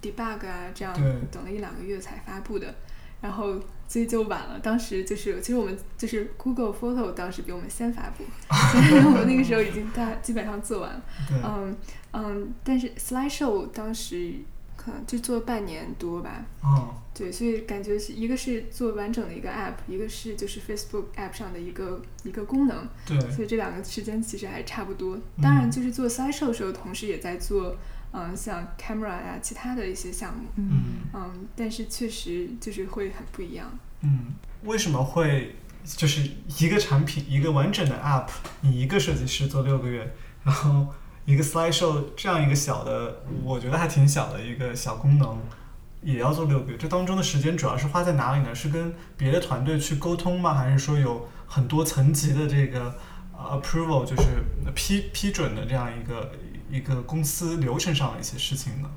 debug 啊，这样对等了一两个月才发布的。然后所以就晚了，当时就是其实我们就是 Google Photo 当时比我们先发布，所以我们那个时候已经大基本上做完了。对，嗯嗯，但是 Slideshow 当时可能就做半年多吧，哦，对，所以感觉是一个是做完整的一个 app，一个是就是 Facebook app 上的一个一个功能，对，所以这两个时间其实还差不多。当然，嗯就是做 Slideshow 的时候，同时也在做嗯像 camera 呀、其他的一些项目，嗯嗯，但是确实就是会很不一样。嗯，为什么会就是一个产品一个完整的 App，你一个设计师做六个月，然后一个 Slideshow 这样一个小的，我觉得还挺小的一个小功能，也要做六个月。这当中的时间主要是花在哪里呢？是跟别的团队去沟通吗？还是说有很多层级的这个呃 approval，就是批批准的这样一个一个公司流程上的一些事情呢？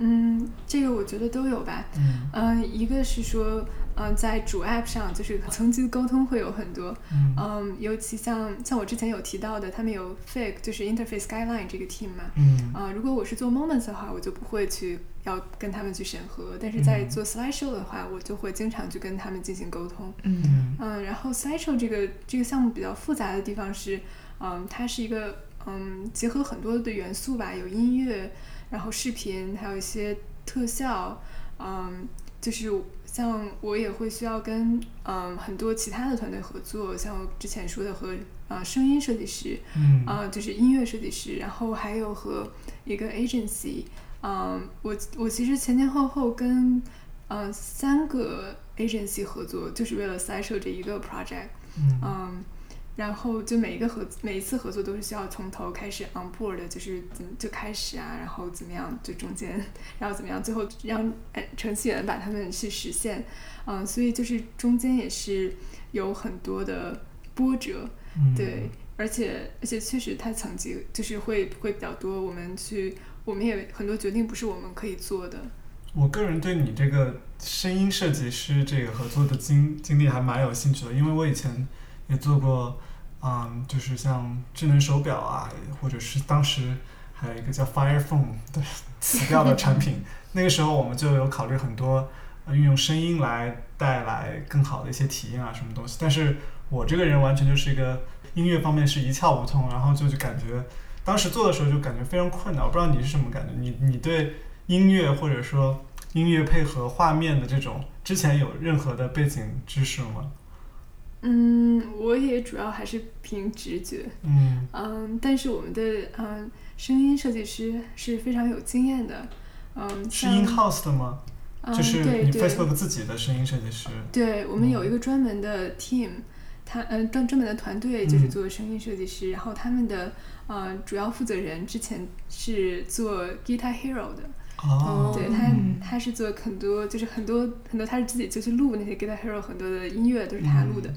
嗯，这个我觉得都有吧。嗯嗯，一个是说，嗯，在主 App 上，就是层级的沟通会有很多。嗯嗯，尤其像像我之前有提到的，他们有 fake 就是 Interface Guideline 这个 team 嘛。嗯啊、如果我是做 Moments 的话，我就不会去要跟他们去审核，但是在嗯做 Slideshow 的话，我就会经常去跟他们进行沟通。嗯嗯嗯，然后 Slideshow 这个这个项目比较复杂的地方是，嗯，它是一个嗯结合很多的元素吧，有音乐，然后视频，还有一些特效，嗯，就是像我也会需要跟嗯很多其他的团队合作，像我之前说的和啊、声音设计师，嗯。啊、就是音乐设计师，然后还有和一个 agency，嗯，我我其实前前后后跟呃三个 agency 合作，就是为了 Slideshow 这一个 project，嗯。嗯，然后就每一个合每一次合作都是需要从头开始 on board，的就是怎么就开始啊，然后怎么样就中间，然后怎么样最后让呃程序员把他们去实现，嗯，所以就是中间也是有很多的波折，嗯对，而且而且确实它层级就是会会比较多，我们去我们也很多决定不是我们可以做的。我个人对你这个声音设计师这个合作的经经历还蛮有兴趣的，因为我以前也做过，嗯，就是像智能手表啊，或者是当时还有一个叫 Fire Phone 的 死掉的产品，那个时候我们就有考虑很多呃运用声音来带来更好的一些体验啊，什么东西。但是我这个人完全就是一个音乐方面是一窍不通，然后就就感觉当时做的时候就感觉非常困难。我不知道你是什么感觉，你你对音乐或者说音乐配合画面的这种之前有任何的背景知识吗？嗯，我也主要还是凭直觉，嗯嗯，但是我们的嗯声音设计师是非常有经验的，嗯，像是 in house 的吗？嗯就是你对对 Facebook 自己的声音设计师。对，我们有一嗯个专门的 team，他嗯专专门的团队就是嗯做声音设计师，然后他们的呃主要负责人之前是做 Guitar Hero 的，哦，对他嗯。他是做很多就是很多很多他是自己就去录那些 Guitar Hero 很多的音乐都是他录的，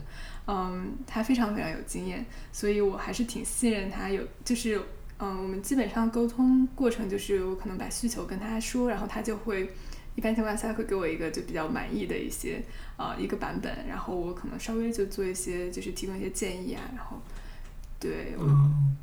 嗯，他非常非常有经验，所以我还是挺信任他，有就是嗯我们基本上沟通过程就是我可能把需求跟他说，然后他就会。一般情况下会给我一个就比较满意的一些啊、一个版本，然后我可能稍微就做一些就是提供一些建议啊，然后对我嗯，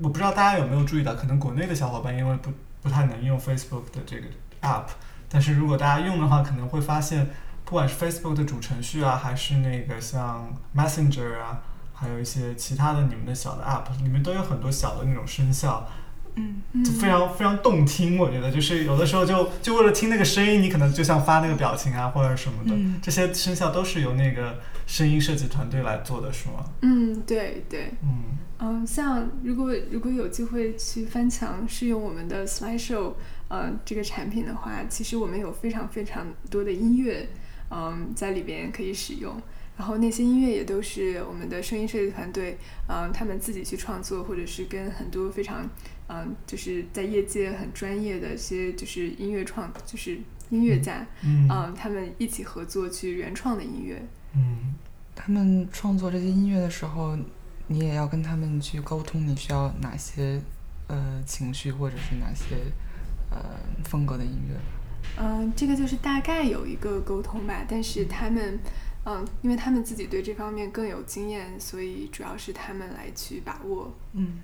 我不知道大家有没有注意到，可能国内的小伙伴因为不不太能用 Facebook 的这个 app，但是如果大家用的话，可能会发现，不管是 Facebook 的主程序啊，还是那个像 Messenger 啊，还有一些其他的你们的小的 app，里面都有很多小的那种声效，嗯就非常非常动听。我觉得。就是有的时候就就为了听那个声音，你可能就像发那个表情啊或者什么的，嗯。这些声效都是由那个声音设计团队来做的，是吗？嗯对对。嗯嗯，像如果如果有机会去翻墙试用我们的 Slideshow，呃，这个产品的话，其实我们有非常非常多的音乐，嗯，在里边可以使用。然后那些音乐也都是我们的声音设计团队，嗯，他们自己去创作，或者是跟很多非常，嗯，就是在业界很专业的一些就是音乐创，就是音乐家，嗯嗯，他们一起合作去原创的音乐。嗯他们创作这些音乐的时候，你也要跟他们去沟通，你需要哪些呃情绪或者是哪些呃风格的音乐？嗯，这个就是大概有一个沟通吧，但是他们，嗯，因为他们自己对这方面更有经验，所以主要是他们来去把握。嗯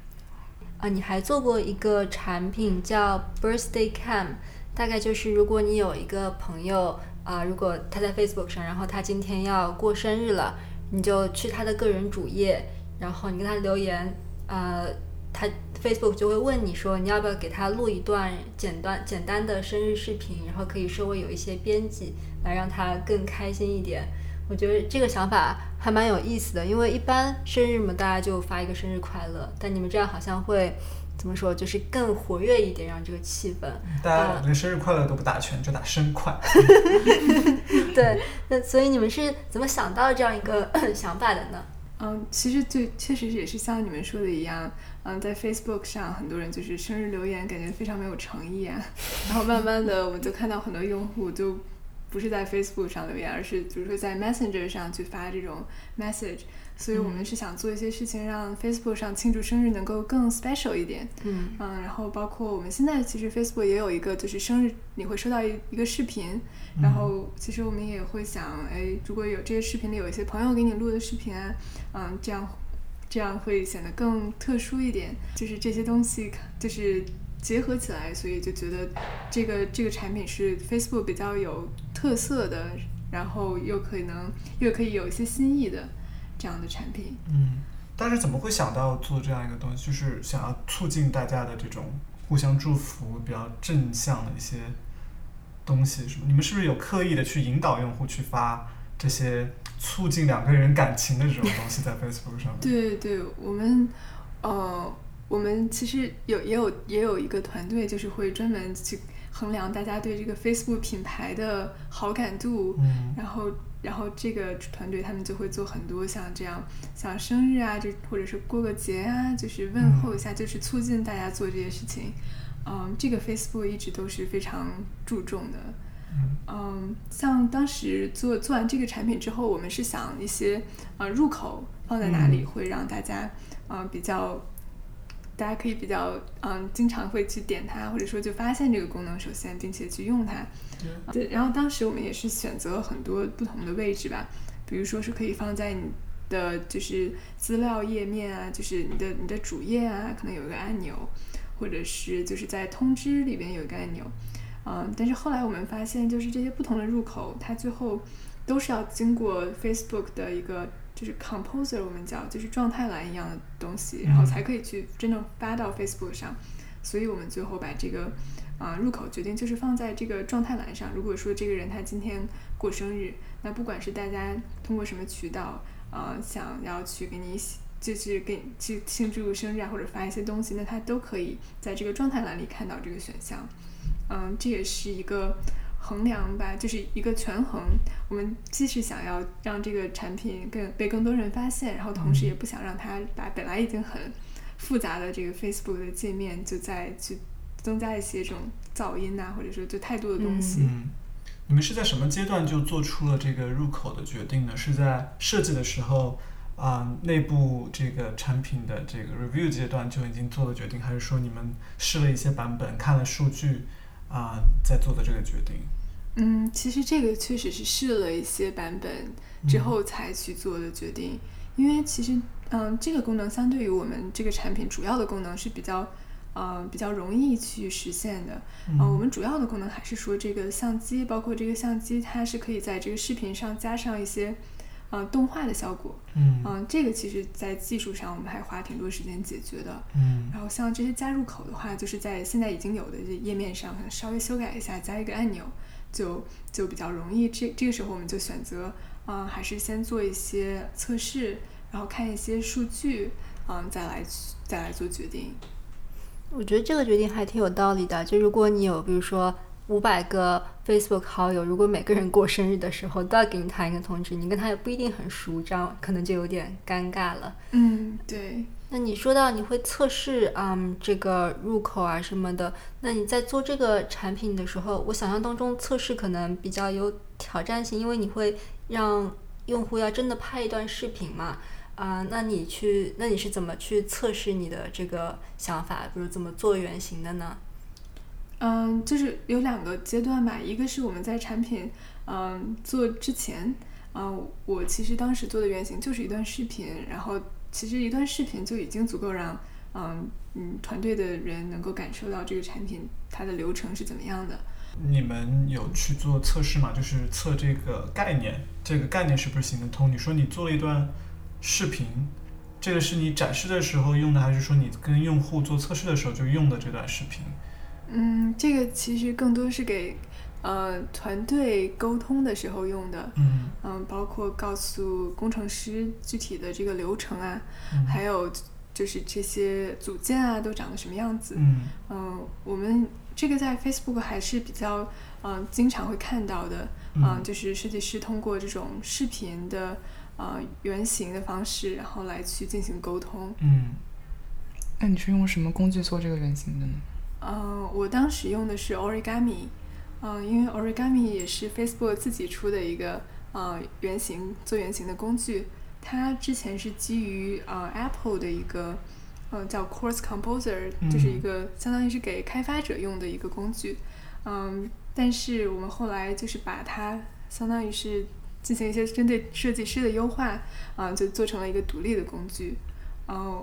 啊，你还做过一个产品叫 Birthday Cam，大概就是如果你有一个朋友啊、如果他在 Facebook 上，然后他今天要过生日了，你就去他的个人主页，然后你跟他留言，呃，他 Facebook 就会问你说你要不要给他录一段简单简单的生日视频，然后可以稍微有一些编辑来让他更开心一点。我觉得这个想法还蛮有意思的，因为一般生日嘛，大家就发一个生日快乐，但你们这样好像会怎么说，就是更活跃一点，让这个气氛。大家连生日快乐都不打全，就打生快。对，那所以你们是怎么想到这样一个 想法的呢？嗯，其实就确实也是像你们说的一样，嗯，在 Facebook 上很多人就是生日留言，感觉非常没有诚意啊。然后慢慢的，我们就看到很多用户就不是在 Facebook 上留言，而是比如说在 Messenger 上去发这种 message。所以我们是想做一些事情，让 Facebook 上庆祝生日能够更 special 一点。嗯嗯，然后包括我们现在其实 Facebook 也有一个，就是生日你会收到一一个视频，然后其实我们也会想，哎，如果有这些视频里有一些朋友给你录的视频啊，嗯，这样这样会显得更特殊一点。就是这些东西就是结合起来，所以就觉得这个这个产品是 Facebook 比较有特色的，然后又可能又可以有一些新意的。这样的产品，嗯，但是怎么会想到做这样一个东西？就是想要促进大家的这种互相祝福、比较正向的一些东西，是吗？你们是不是有刻意的去引导用户去发这些促进两个人感情的这种东西在 Facebook 上面？对对，我们呃，我们其实有也有也有一个团队，就是会专门去衡量大家对这个 Facebook 品牌的好感度，嗯，然后。然后这个团队他们就会做很多像这样，像生日啊，就或者是过个节啊，就是问候一下，就是促进大家做这些事情。嗯，这个 Facebook 一直都是非常注重的。嗯，像当时做做完这个产品之后，我们是想一些呃入口放在哪里会让大家嗯比较。大家可以比较嗯，经常会去点它，或者说就发现这个功能，首先并且去用它。对，然后当时我们也是选择了很多不同的位置吧，比如说是可以放在你的就是资料页面啊，就是你的你的主页啊，可能有一个按钮，或者是就是在通知里边有一个按钮。嗯，但是后来我们发现，就是这些不同的入口，它最后都是要经过 Facebook 的一个。就是 composer，我们叫就是状态栏一样的东西，然后才可以去真正发到 Facebook 上。所以我们最后把这个啊入口决定就是放在这个状态栏上。如果说这个人他今天过生日，那不管是大家通过什么渠道啊想要去给你就是给去庆祝生日啊，或者发一些东西，那他都可以在这个状态栏里看到这个选项。嗯，这也是一个。衡量吧，就是一个权衡。我们既是想要让这个产品更被更多人发现，然后同时也不想让它把本来已经很复杂的这个 Facebook 的界面，就再去增加一些这种噪音呐，或者说就太多的东西。嗯，你们是在什么阶段就做出了这个入口的决定呢？是在设计的时候啊，内部这个产品的这个 review 阶段就已经做了决定，还是说你们试了一些版本，看了数据？啊，在做的这个决定。嗯，其实这个确实是试了一些版本之后才去做的决定，因为其实，嗯，这个功能相对于我们这个产品主要的功能是比较，呃，比较容易去实现的。嗯，我们主要的功能还是说这个相机，包括这个相机，它是可以在这个视频上加上一些。嗯，动画的效果，嗯，这个其实，在技术上我们还花挺多时间解决的，嗯，然后像这些加入口的话，就是在现在已经有的这页面上，可能稍微修改一下，加一个按钮，就就比较容易。这这个时候，我们就选择，嗯，还是先做一些测试，然后看一些数据，嗯，再来再来做决定。我觉得这个决定还挺有道理的，就如果你有，比如说。五百个 Facebook 好友，如果每个人过生日的时候都要给你弹一个通知，你跟他也不一定很熟，这样可能就有点尴尬了。嗯，对。那你说到你会测试，嗯，这个入口啊什么的，那你在做这个产品的时候，我想象当中测试可能比较有挑战性，因为你会让用户要真的拍一段视频嘛，啊，那你去，那你是怎么去测试你的这个想法，比如怎么做原型的呢？嗯，就是有两个阶段吧，一个是我们在产品嗯做之前，嗯，我其实当时做的原型就是一段视频，然后其实一段视频就已经足够让嗯嗯团队的人能够感受到这个产品它的流程是怎么样的。你们有去做测试吗？就是测这个概念，这个概念是不是行得通？你说你做了一段视频，这个是你展示的时候用的，还是说你跟用户做测试的时候就用的这段视频？嗯，这个其实更多是给呃团队沟通的时候用的。嗯嗯，包括告诉工程师具体的这个流程啊，还有就是这些组件啊都长得什么样子。嗯嗯，我们这个在 Facebook 还是比较嗯经常会看到的，嗯，就是设计师通过这种视频的呃原型的方式，然后来去进行沟通。嗯那你是用什么工具做这个原型的呢？嗯，我当时用的是 Origami，嗯，因为 Origami 也是 Facebook 自己出的一个呃原型做原型的工具。它之前是基于呃 Apple 的一个呃叫 Course Composer，就是一个相当于是给开发者用的一个工具。嗯，但是我们后来就是把它相当于是进行一些针对设计师的优化，啊、就做成了一个独立的工具。嗯，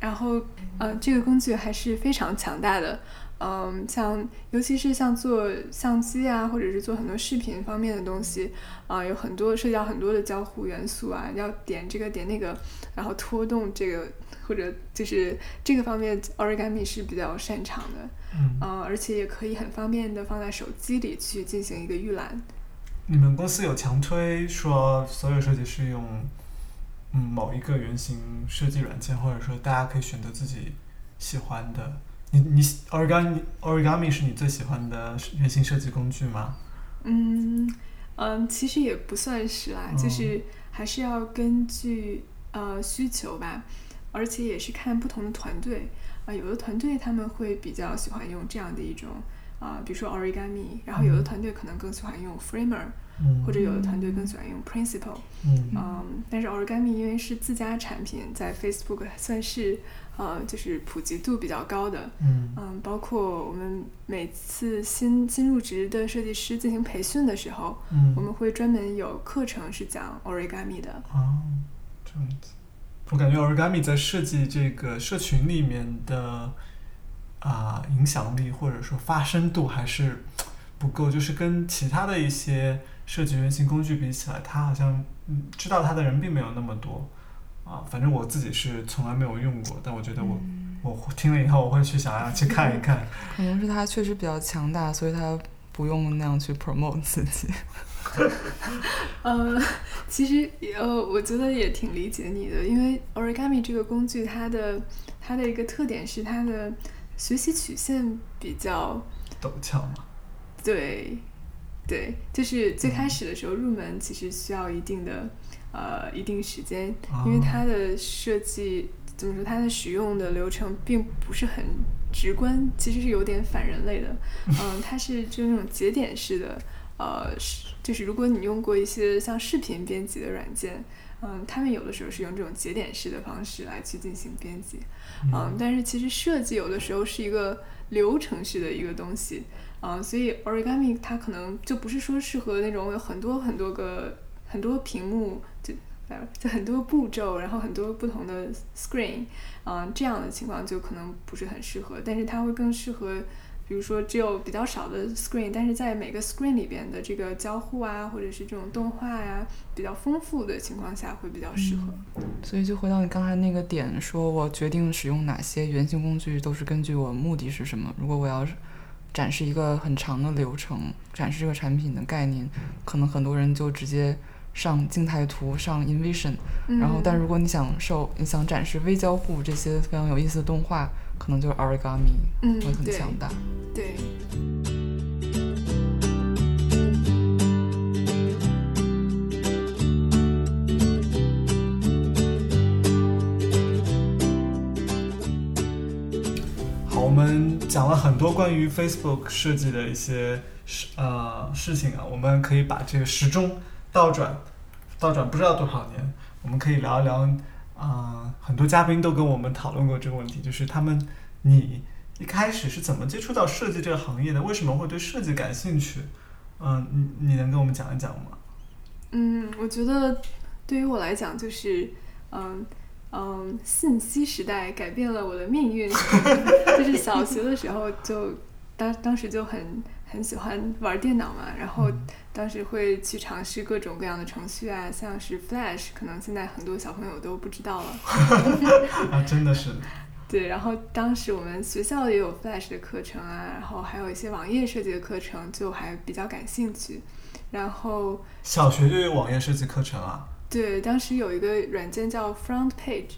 然后呃，这个工具还是非常强大的。嗯，像尤其是像做相机啊，或者是做很多视频方面的东西，啊、有很多涉及到很多的交互元素啊，要点这个点那个，然后拖动这个，或者就是这个方面，Origami 是比较擅长的。嗯，嗯，而且也可以很方便的放在手机里去进行一个预览。你们公司有强推说所有设计师用嗯某一个原型设计软件，或者说大家可以选择自己喜欢的。你你 Origami Origami 是你最喜欢的原型设计工具吗？嗯嗯，其实也不算是啦，嗯就是还是要根据呃需求吧，而且也是看不同的团队啊、有的团队他们会比较喜欢用这样的一种啊、比如说 Origami，然后有的嗯团队可能更喜欢用 Framer，、嗯或者有的团队更喜欢用 Principle。嗯嗯，但是 Origami 因为是自家产品，在 Facebook 算是呃就是普及度比较高的。嗯嗯，包括我们每次新新入职的设计师进行培训的时候，嗯我们会专门有课程是讲 Origami 的。哦，这样子。我感觉 Origami 在设计这个社群里面的啊、影响力或者说发生度还是不够，就是跟其他的一些设计原型工具比起来，它好像嗯知道它的人并没有那么多啊。反正我自己是从来没有用过，但我觉得我、我听了以后，我会去想要去看一看。可能是它确实比较强大，所以它不用那样去 promote 自己。呃，其实呃，我觉得也挺理解你的，因为 Origami 这个工具，它的它的一个特点是它的学习曲线比较陡峭嘛，对，对，就是最开始的时候入门其实需要一定的呃一定时间，因为哦它的设计怎么说，它的使用的流程并不是很直观，其实是有点反人类的。嗯，它是就那种节点式的，呃，是就是如果你用过一些像视频编辑的软件。嗯，他们有的时候是用这种节点式的方式来去进行编辑，嗯，但是其实设计有的时候是一个流程式的一个东西，啊、所以 Origami 它可能就不是说适合那种有很多很多个很多屏幕，就就很多步骤，然后很多不同的 screen，啊、这样的情况就可能不是很适合，但是它会更适合。比如说，只有比较少的 screen，但是在每个 screen 里边的这个交互啊，或者是这种动画呀、比较丰富的情况下，会比较适合。所以就回到你刚才那个点，说我决定使用哪些原型工具，都是根据我目的是什么。如果我要是展示一个很长的流程，展示这个产品的概念，可能很多人就直接上静态图，上 InVision。嗯、然后，但如果你想受你想展示微交互这些非常有意思的动画，可能就是 Origami 嗯会很强大。对，我们讲了很多关于 Facebook 设计的一些事呃事情啊，我们可以把这个时钟倒转，倒转不知道多少年，我们可以聊一聊，啊，很多嘉宾都跟我们讨论过这个问题，就是他们你一开始是怎么接触到设计这个行业的？为什么会对设计感兴趣？嗯、你你能跟我们讲一讲吗？嗯，我觉得对于我来讲，就是嗯嗯，信息时代改变了我的命运。就是小学的时候就当当时就很很喜欢玩电脑嘛，然后当时会去尝试各种各样的程序啊，像是 Flash，可能现在很多小朋友都不知道了。啊，真的是，对，然后当时我们学校也有 Flash 的课程啊，然后还有一些网页设计的课程，就还比较感兴趣。然后小学就有网页设计课程啊。对，当时有一个软件叫 Front Page，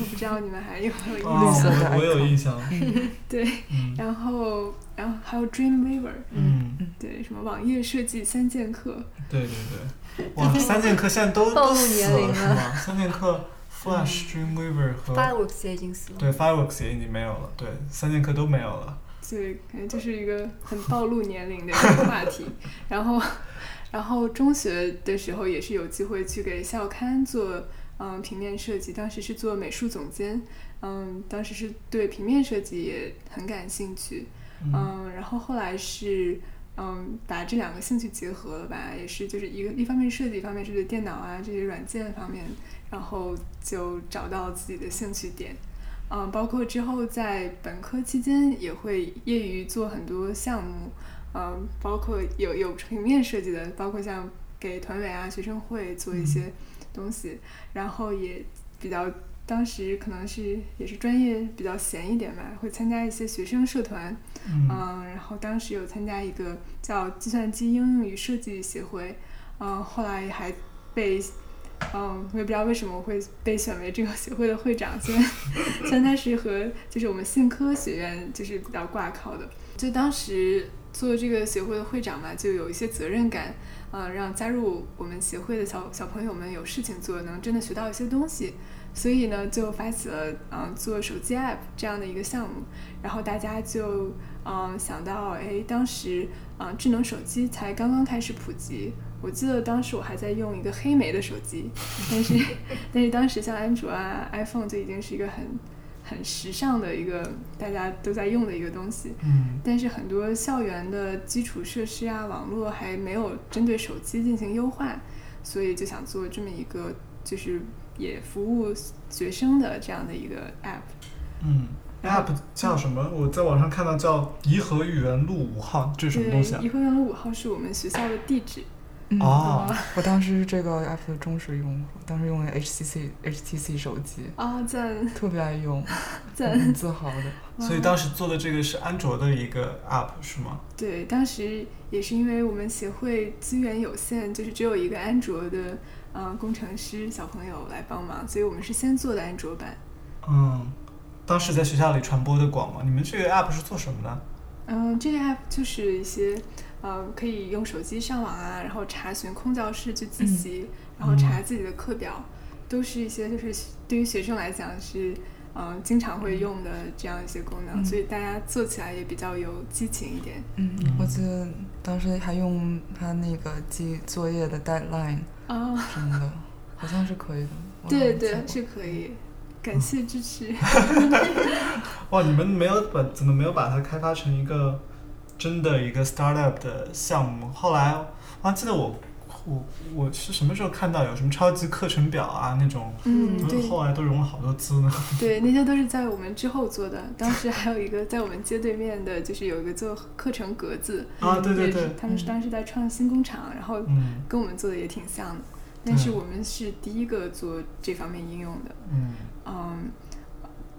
我不知道你们还有没有印象？的我我有印象。对，嗯然后然后还有 Dreamweaver，嗯，对，什么网页设计三剑客，对对对。哇，三剑客现在都暴露都死年龄了了是吗？三剑客、Flash、Dreamweaver 和 Fireworks 也已经死了。对 Fireworks 也已经没有了，对，三剑客都没有了。对，感觉就是一个很暴露年龄的一个话题。然后，然后中学的时候也是有机会去给校刊做嗯平面设计，当时是做美术总监，嗯，当时是对平面设计也很感兴趣，嗯，然后后来是。嗯，把这两个兴趣结合了吧，也是就是一个一方面设计，一方面是对电脑啊这些软件方面，然后就找到自己的兴趣点。嗯，包括之后在本科期间也会业余做很多项目，嗯，包括有有平面设计的，包括像给团委啊、学生会做一些东西，然后也比较当时可能是也是专业比较闲一点吧，会参加一些学生社团，嗯。嗯，然后当时有参加一个叫计算机应用与设计协会，嗯，后来还被，嗯，我也不知道为什么我会被选为这个协会的会长，虽然 虽然它是和就是我们信科学院就是比较挂靠的，就当时做这个协会的会长嘛，就有一些责任感，嗯，让加入我们协会的小小朋友们有事情做，能真的学到一些东西。所以呢，就发起了嗯做手机 app 这样的一个项目，然后大家就嗯想到，哎，当时嗯智能手机才刚刚开始普及，我记得当时我还在用一个黑莓的手机，但是 但是当时像安卓啊、iPhone 就已经是一个很很时尚的一个大家都在用的一个东西，嗯但是很多校园的基础设施啊、网络还没有针对手机进行优化，所以就想做这么一个就是也服务学生的这样的一个 app。嗯，App 叫什么？我在网上看到叫颐和园路五号，这是什么东西啊，颐？和园路五号是我们学校的地址。嗯哦，我当时是这个 app 的忠实用户，当时用的 HTC HTC 手机，啊，赞特别爱用，赞！很自豪的。所以当时做的这个是安卓的一个 App 是吗？对，当时也是因为我们协会资源有限，就是只有一个安卓的呃工程师小朋友来帮忙，所以我们是先做的安卓版。嗯，当时在学校里传播的广吗？你们这个 App 是做什么的？嗯，这个 app 就是一些，呃，可以用手机上网啊，然后查询空教室去自习，然后查自己的课表，都是一些就是对于学生来讲是，嗯、经常会用的这样一些功能，嗯所以大家做起来也比较有激情一点。嗯，我记得当时还用它那个记作业的 deadline 啊、什么的，好像是可以的。对对是可以，感谢支持。哇，你们没有把怎么没有把它开发成一个真的一个 startup 的项目？后来我还记得我我我是什么时候看到有什么超级课程表啊那种，嗯，后来都融了好多资呢。对，那些都是在我们之后做的。当时还有一个在我们街对面的，就是有一个做课程格子，啊，对对对，他们是当时在创新工厂，然后嗯。跟我们做的也挺像的，但是我们是第一个做这方面应用的，嗯。嗯，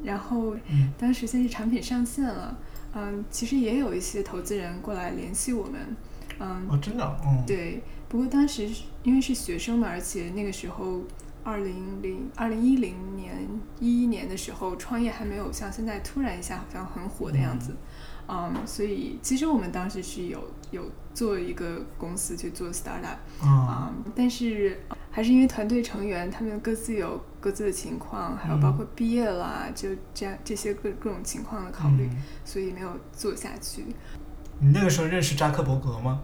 然后嗯。当时先是产品上线了，嗯，其实也有一些投资人过来联系我们，嗯，哦，真的啊，嗯，对，不过当时是因为是学生嘛，而且那个时候。二零零二零一零年一一年的时候，创业还没有像现在突然一下好像很火的样子，嗯所以其实我们当时是有有做一个公司去做 startup，啊，嗯，但是还是因为团队成员他们各自有各自的情况，还有包括毕业啦，就这样这些各各种情况的考虑，嗯所以没有做下去。你那个时候认识扎克伯格吗？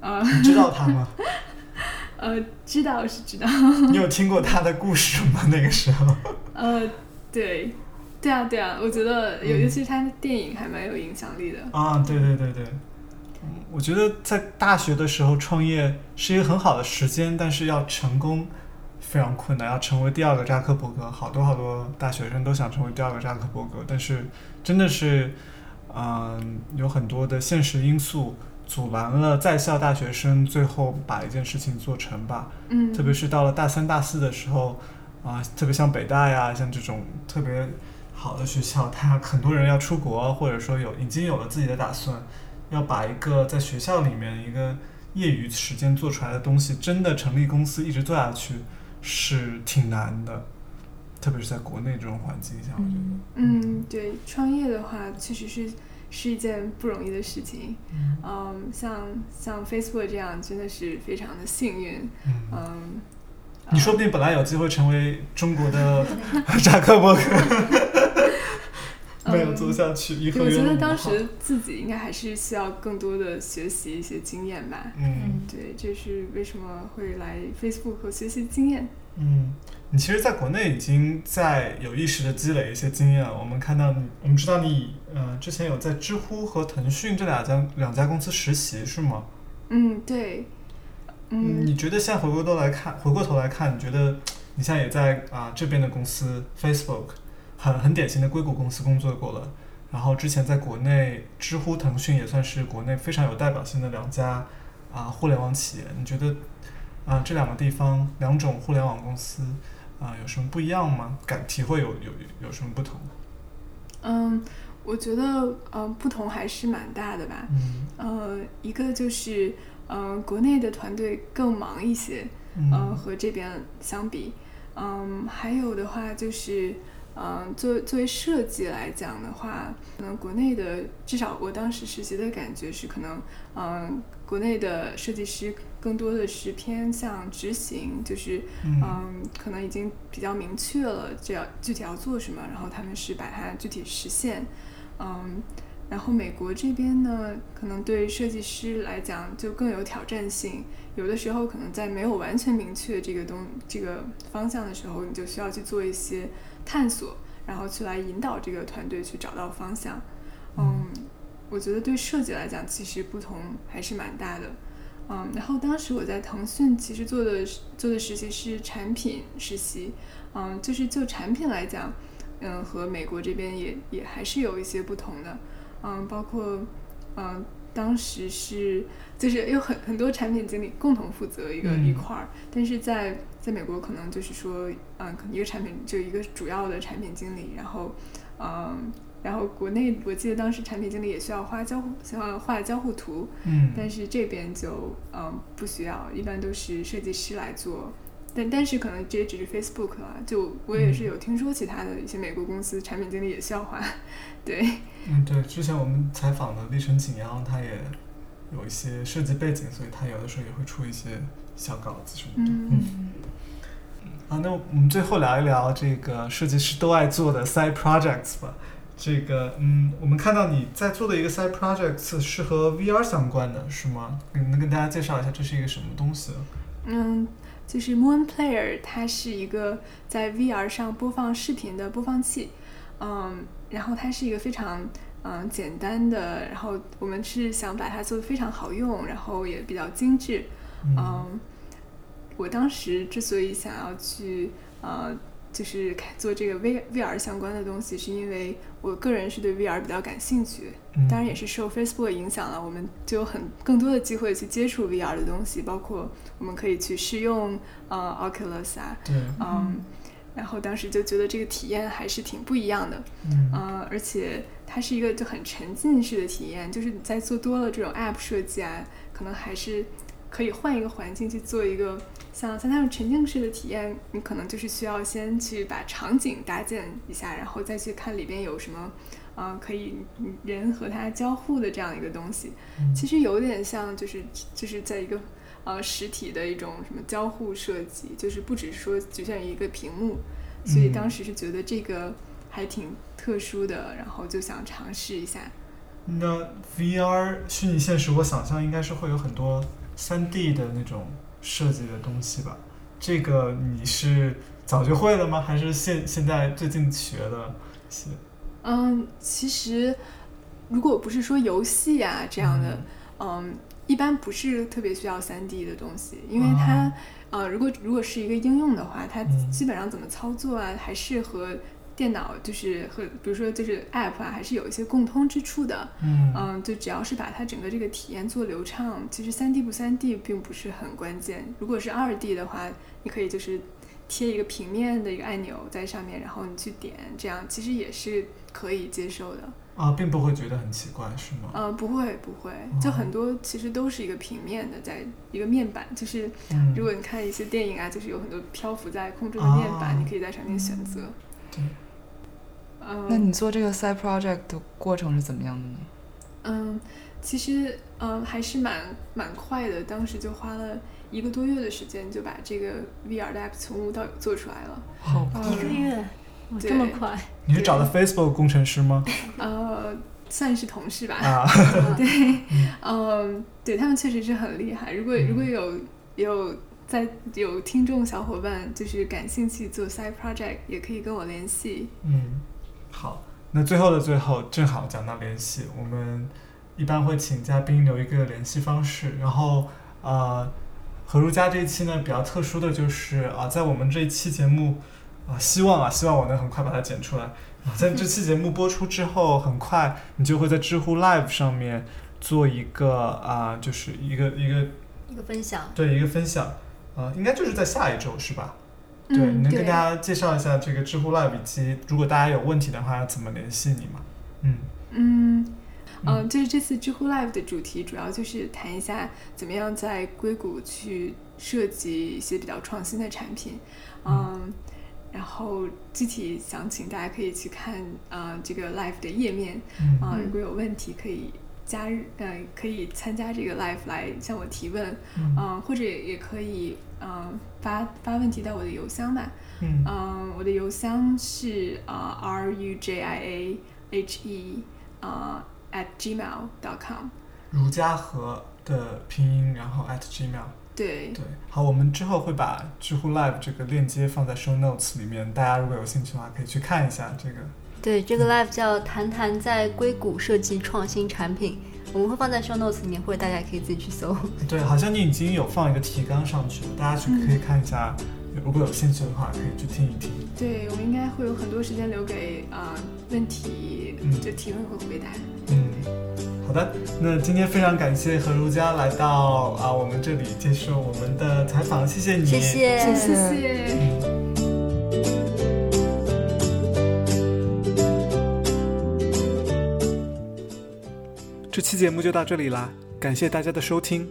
呃你知道他吗？呃，知道是知道，你有听过他的故事吗？那个时候，呃，对，对啊对啊，我觉得尤嗯。尤其是他的电影还蛮有影响力的。啊，对对对对，嗯我觉得在大学的时候创业是一个很好的时间，但是要成功非常困难，要成为第二个扎克伯格，好多好多大学生都想成为第二个扎克伯格，但是真的是，嗯、有很多的现实因素阻拦了在校大学生最后把一件事情做成吧。嗯，特别是到了大三、大四的时候，啊、特别像北大呀，像这种特别好的学校，他很多人要出国，或者说有已经有了自己的打算，要把一个在学校里面一个业余时间做出来的东西，真的成立公司一直做下去，是挺难的，特别是在国内这种环境下，我觉得。嗯，对，创业的话确实是是一件不容易的事情。嗯嗯，像像 Facebook 这样真的是非常的幸运。嗯，嗯，你说不定本来有机会成为中国的 扎克伯格，没有做下去，我觉得当时自己应该还是需要更多的学习一些经验吧。嗯对，这是为什么会来 Facebook 和学习经验。嗯，你其实在国内已经在有意识的积累一些经验了。我们看到你，我们知道你呃之前有在知乎和腾讯这两家两家公司实习是吗？嗯，对。嗯，你觉得现在回过头来看，回过头来看，你觉得你现在也在啊、这边的公司 Facebook，很很典型的硅谷公司工作过了，然后之前在国内知乎、腾讯也算是国内非常有代表性的两家啊、互联网企业。你觉得啊、这两个地方两种互联网公司啊、有什么不一样吗？感体会有有有什么不同？嗯，我觉得呃不同还是蛮大的吧。嗯呃，一个就是呃国内的团队更忙一些，嗯呃和这边相比，嗯，还有的话就是。嗯，作作为设计来讲的话，可能国内的至少我当时实习的感觉是，可能嗯，国内的设计师更多的是偏向执行，就是嗯。嗯，可能已经比较明确了这要具体要做什么，然后他们是把它具体实现，嗯，然后美国这边呢，可能对设计师来讲就更有挑战性，有的时候可能在没有完全明确这个东这个方向的时候，你就需要去做一些探索，然后去来引导这个团队去找到方向，嗯，我觉得对设计来讲，其实不同还是蛮大的。嗯，然后当时我在腾讯其实做的做的实习是产品实习，嗯，就是就产品来讲，嗯，和美国这边也也还是有一些不同的，嗯，包括嗯，当时是就是有很很多产品经理共同负责一个、嗯。一块儿，但是在在美国可能就是说，嗯，可能一个产品就一个主要的产品经理，然后嗯。然后国内我记得当时产品经理也需要画交互，需要画交互图，嗯但是这边就嗯不需要，一般都是设计师来做。但但是可能这也只是 Facebook 啊，就我也是有听说其他的一些美国公司产品经理也需要画，对，嗯，对，之前我们采访的立成景阳，他也有一些设计背景，所以他有的时候也会出一些小稿子什么的。嗯啊，那我们最后聊一聊这个设计师都爱做的 side projects 吧。这个，嗯，我们看到你在做的一个 side projects 是和 VR 相关的，是吗？能能跟大家介绍一下这是一个什么东西？嗯，就是 Moon Player，它是一个在 VR 上播放视频的播放器，嗯，然后它是一个非常嗯简单的，然后我们是想把它做的非常好用，然后也比较精致，嗯，我当时之所以想要去呃，就是做这个 V VR 相关的东西，是因为我个人是对 VR 比较感兴趣，嗯当然也是受 Facebook 影响了，我们就有很更多的机会去接触 VR 的东西，包括我们可以去试用呃 Oculus 啊，对，嗯，然后当时就觉得这个体验还是挺不一样的，嗯呃，而且它是一个就很沉浸式的体验，就是你在做多了这种 App 设计啊，可能还是可以换一个环境去做一个像像那种沉浸式的体验，你可能就是需要先去把场景搭建一下，然后再去看里边有什么。呃，可以人和它交互的这样一个东西，嗯其实有点像，就是就是在一个呃实体的一种什么交互设计，就是不只是说局限于一个屏幕，所以嗯当时是觉得这个还挺特殊的，然后就想尝试一下。那 VR 虚拟现实，我想象应该是会有很多 3D 的那种设计的东西吧？这个你是早就会了吗？还是现现在最近学的？是嗯，其实如果不是说游戏啊这样的，嗯一般不是特别需要3 D 的东西，因为它、呃，如果如果是一个应用的话，它嗯基本上怎么操作啊，还是和电脑就是和比如说就是 App 啊，还是有一些共通之处的。嗯嗯，就只要是把它整个这个体验做流畅，其实三 D 不三 D 并不是很关键。如果是二 D 的话，你可以就是贴一个平面的一个按钮在上面，然后你去点，这样其实也是可以接受的。啊，并不会觉得很奇怪，是吗？呃，不会不会，就很多其实都是一个平面的，在一个面板，就是嗯如果你看一些电影啊，就是有很多漂浮在空中的面板，哦你可以在上面选择。对嗯，那你做这个 side project 的过程是怎么样的呢？嗯，其实嗯还是蛮蛮快的，当时就花了一个多月的时间就把这个 VR 的 app 从无到有做出来了。好嗯一个月，哇这么快？你是找的 Facebook 工程师吗？呃，算是同事吧。啊，对，嗯，对他们确实是很厉害。如果如果嗯有有在有听众小伙伴就是感兴趣做 side project，也可以跟我联系。嗯，好，那最后的最后，正好讲到联系，我们一般会请嘉宾留一个联系方式，然后呃，何如家这一期呢比较特殊的就是啊、在我们这一期节目啊、希望啊，希望我能很快把它剪出来。啊，在这期节目播出之后，很快你就会在知乎 Live 上面做一个啊、就是一个一个一个分享。对一个分享，呃，应该就是在下一周是吧？对，嗯，你能跟大家介绍一下这个知乎 Live 以及如果大家有问题的话，要怎么联系你吗？嗯。嗯。嗯嗯，就是这次知乎 Live 的主题主要就是谈一下怎么样在硅谷去设计一些比较创新的产品，嗯，然后具体详情大家可以去看呃这个 Live 的页面，嗯。啊、嗯。如果有问题可以加入，呃，可以参加这个 live 来向我提问，嗯。嗯、或者也可以，嗯、发发问题到我的邮箱吧，嗯。嗯、我的邮箱是啊、r u j i a h e 啊、at gmail dot com，如家和的拼音，然后 at gmail。对，对，好，我们之后会把知乎 Live 这个链接放在 show notes 里面，大家如果有兴趣的话，可以去看一下这个。对，这个 live 叫“谈谈在硅谷设计创新产品”，我们会放在 show notes 里面，或者大家可以自己去搜。对，好像你已经有放一个提纲上去了，大家去可以看一下，如果有兴趣的话，可以去听一听。对我们应该会有很多时间留给啊、问题，嗯就提问和回答。嗯，好的，那今天非常感谢何如佳来到啊我们这里接受我们的采访，谢谢你，谢谢，谢谢谢。嗯。这期节目就到这里啦，感谢大家的收听。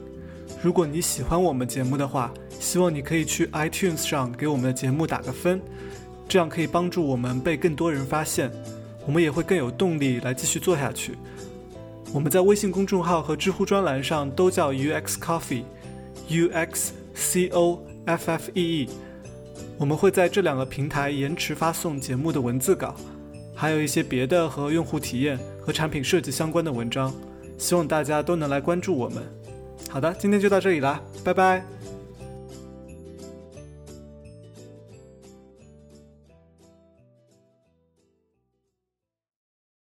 如果你喜欢我们节目的话，希望你可以去 iTunes 上给我们的节目打个分，这样可以帮助我们被更多人发现，我们也会更有动力来继续做下去。我们在微信公众号和知乎专栏上都叫 UX Coffee，U X C O F F E E。我们会在这两个平台延迟发送节目的文字稿，还有一些别的和用户体验和产品设计相关的文章，希望大家都能来关注我们。好的，今天就到这里啦，拜拜。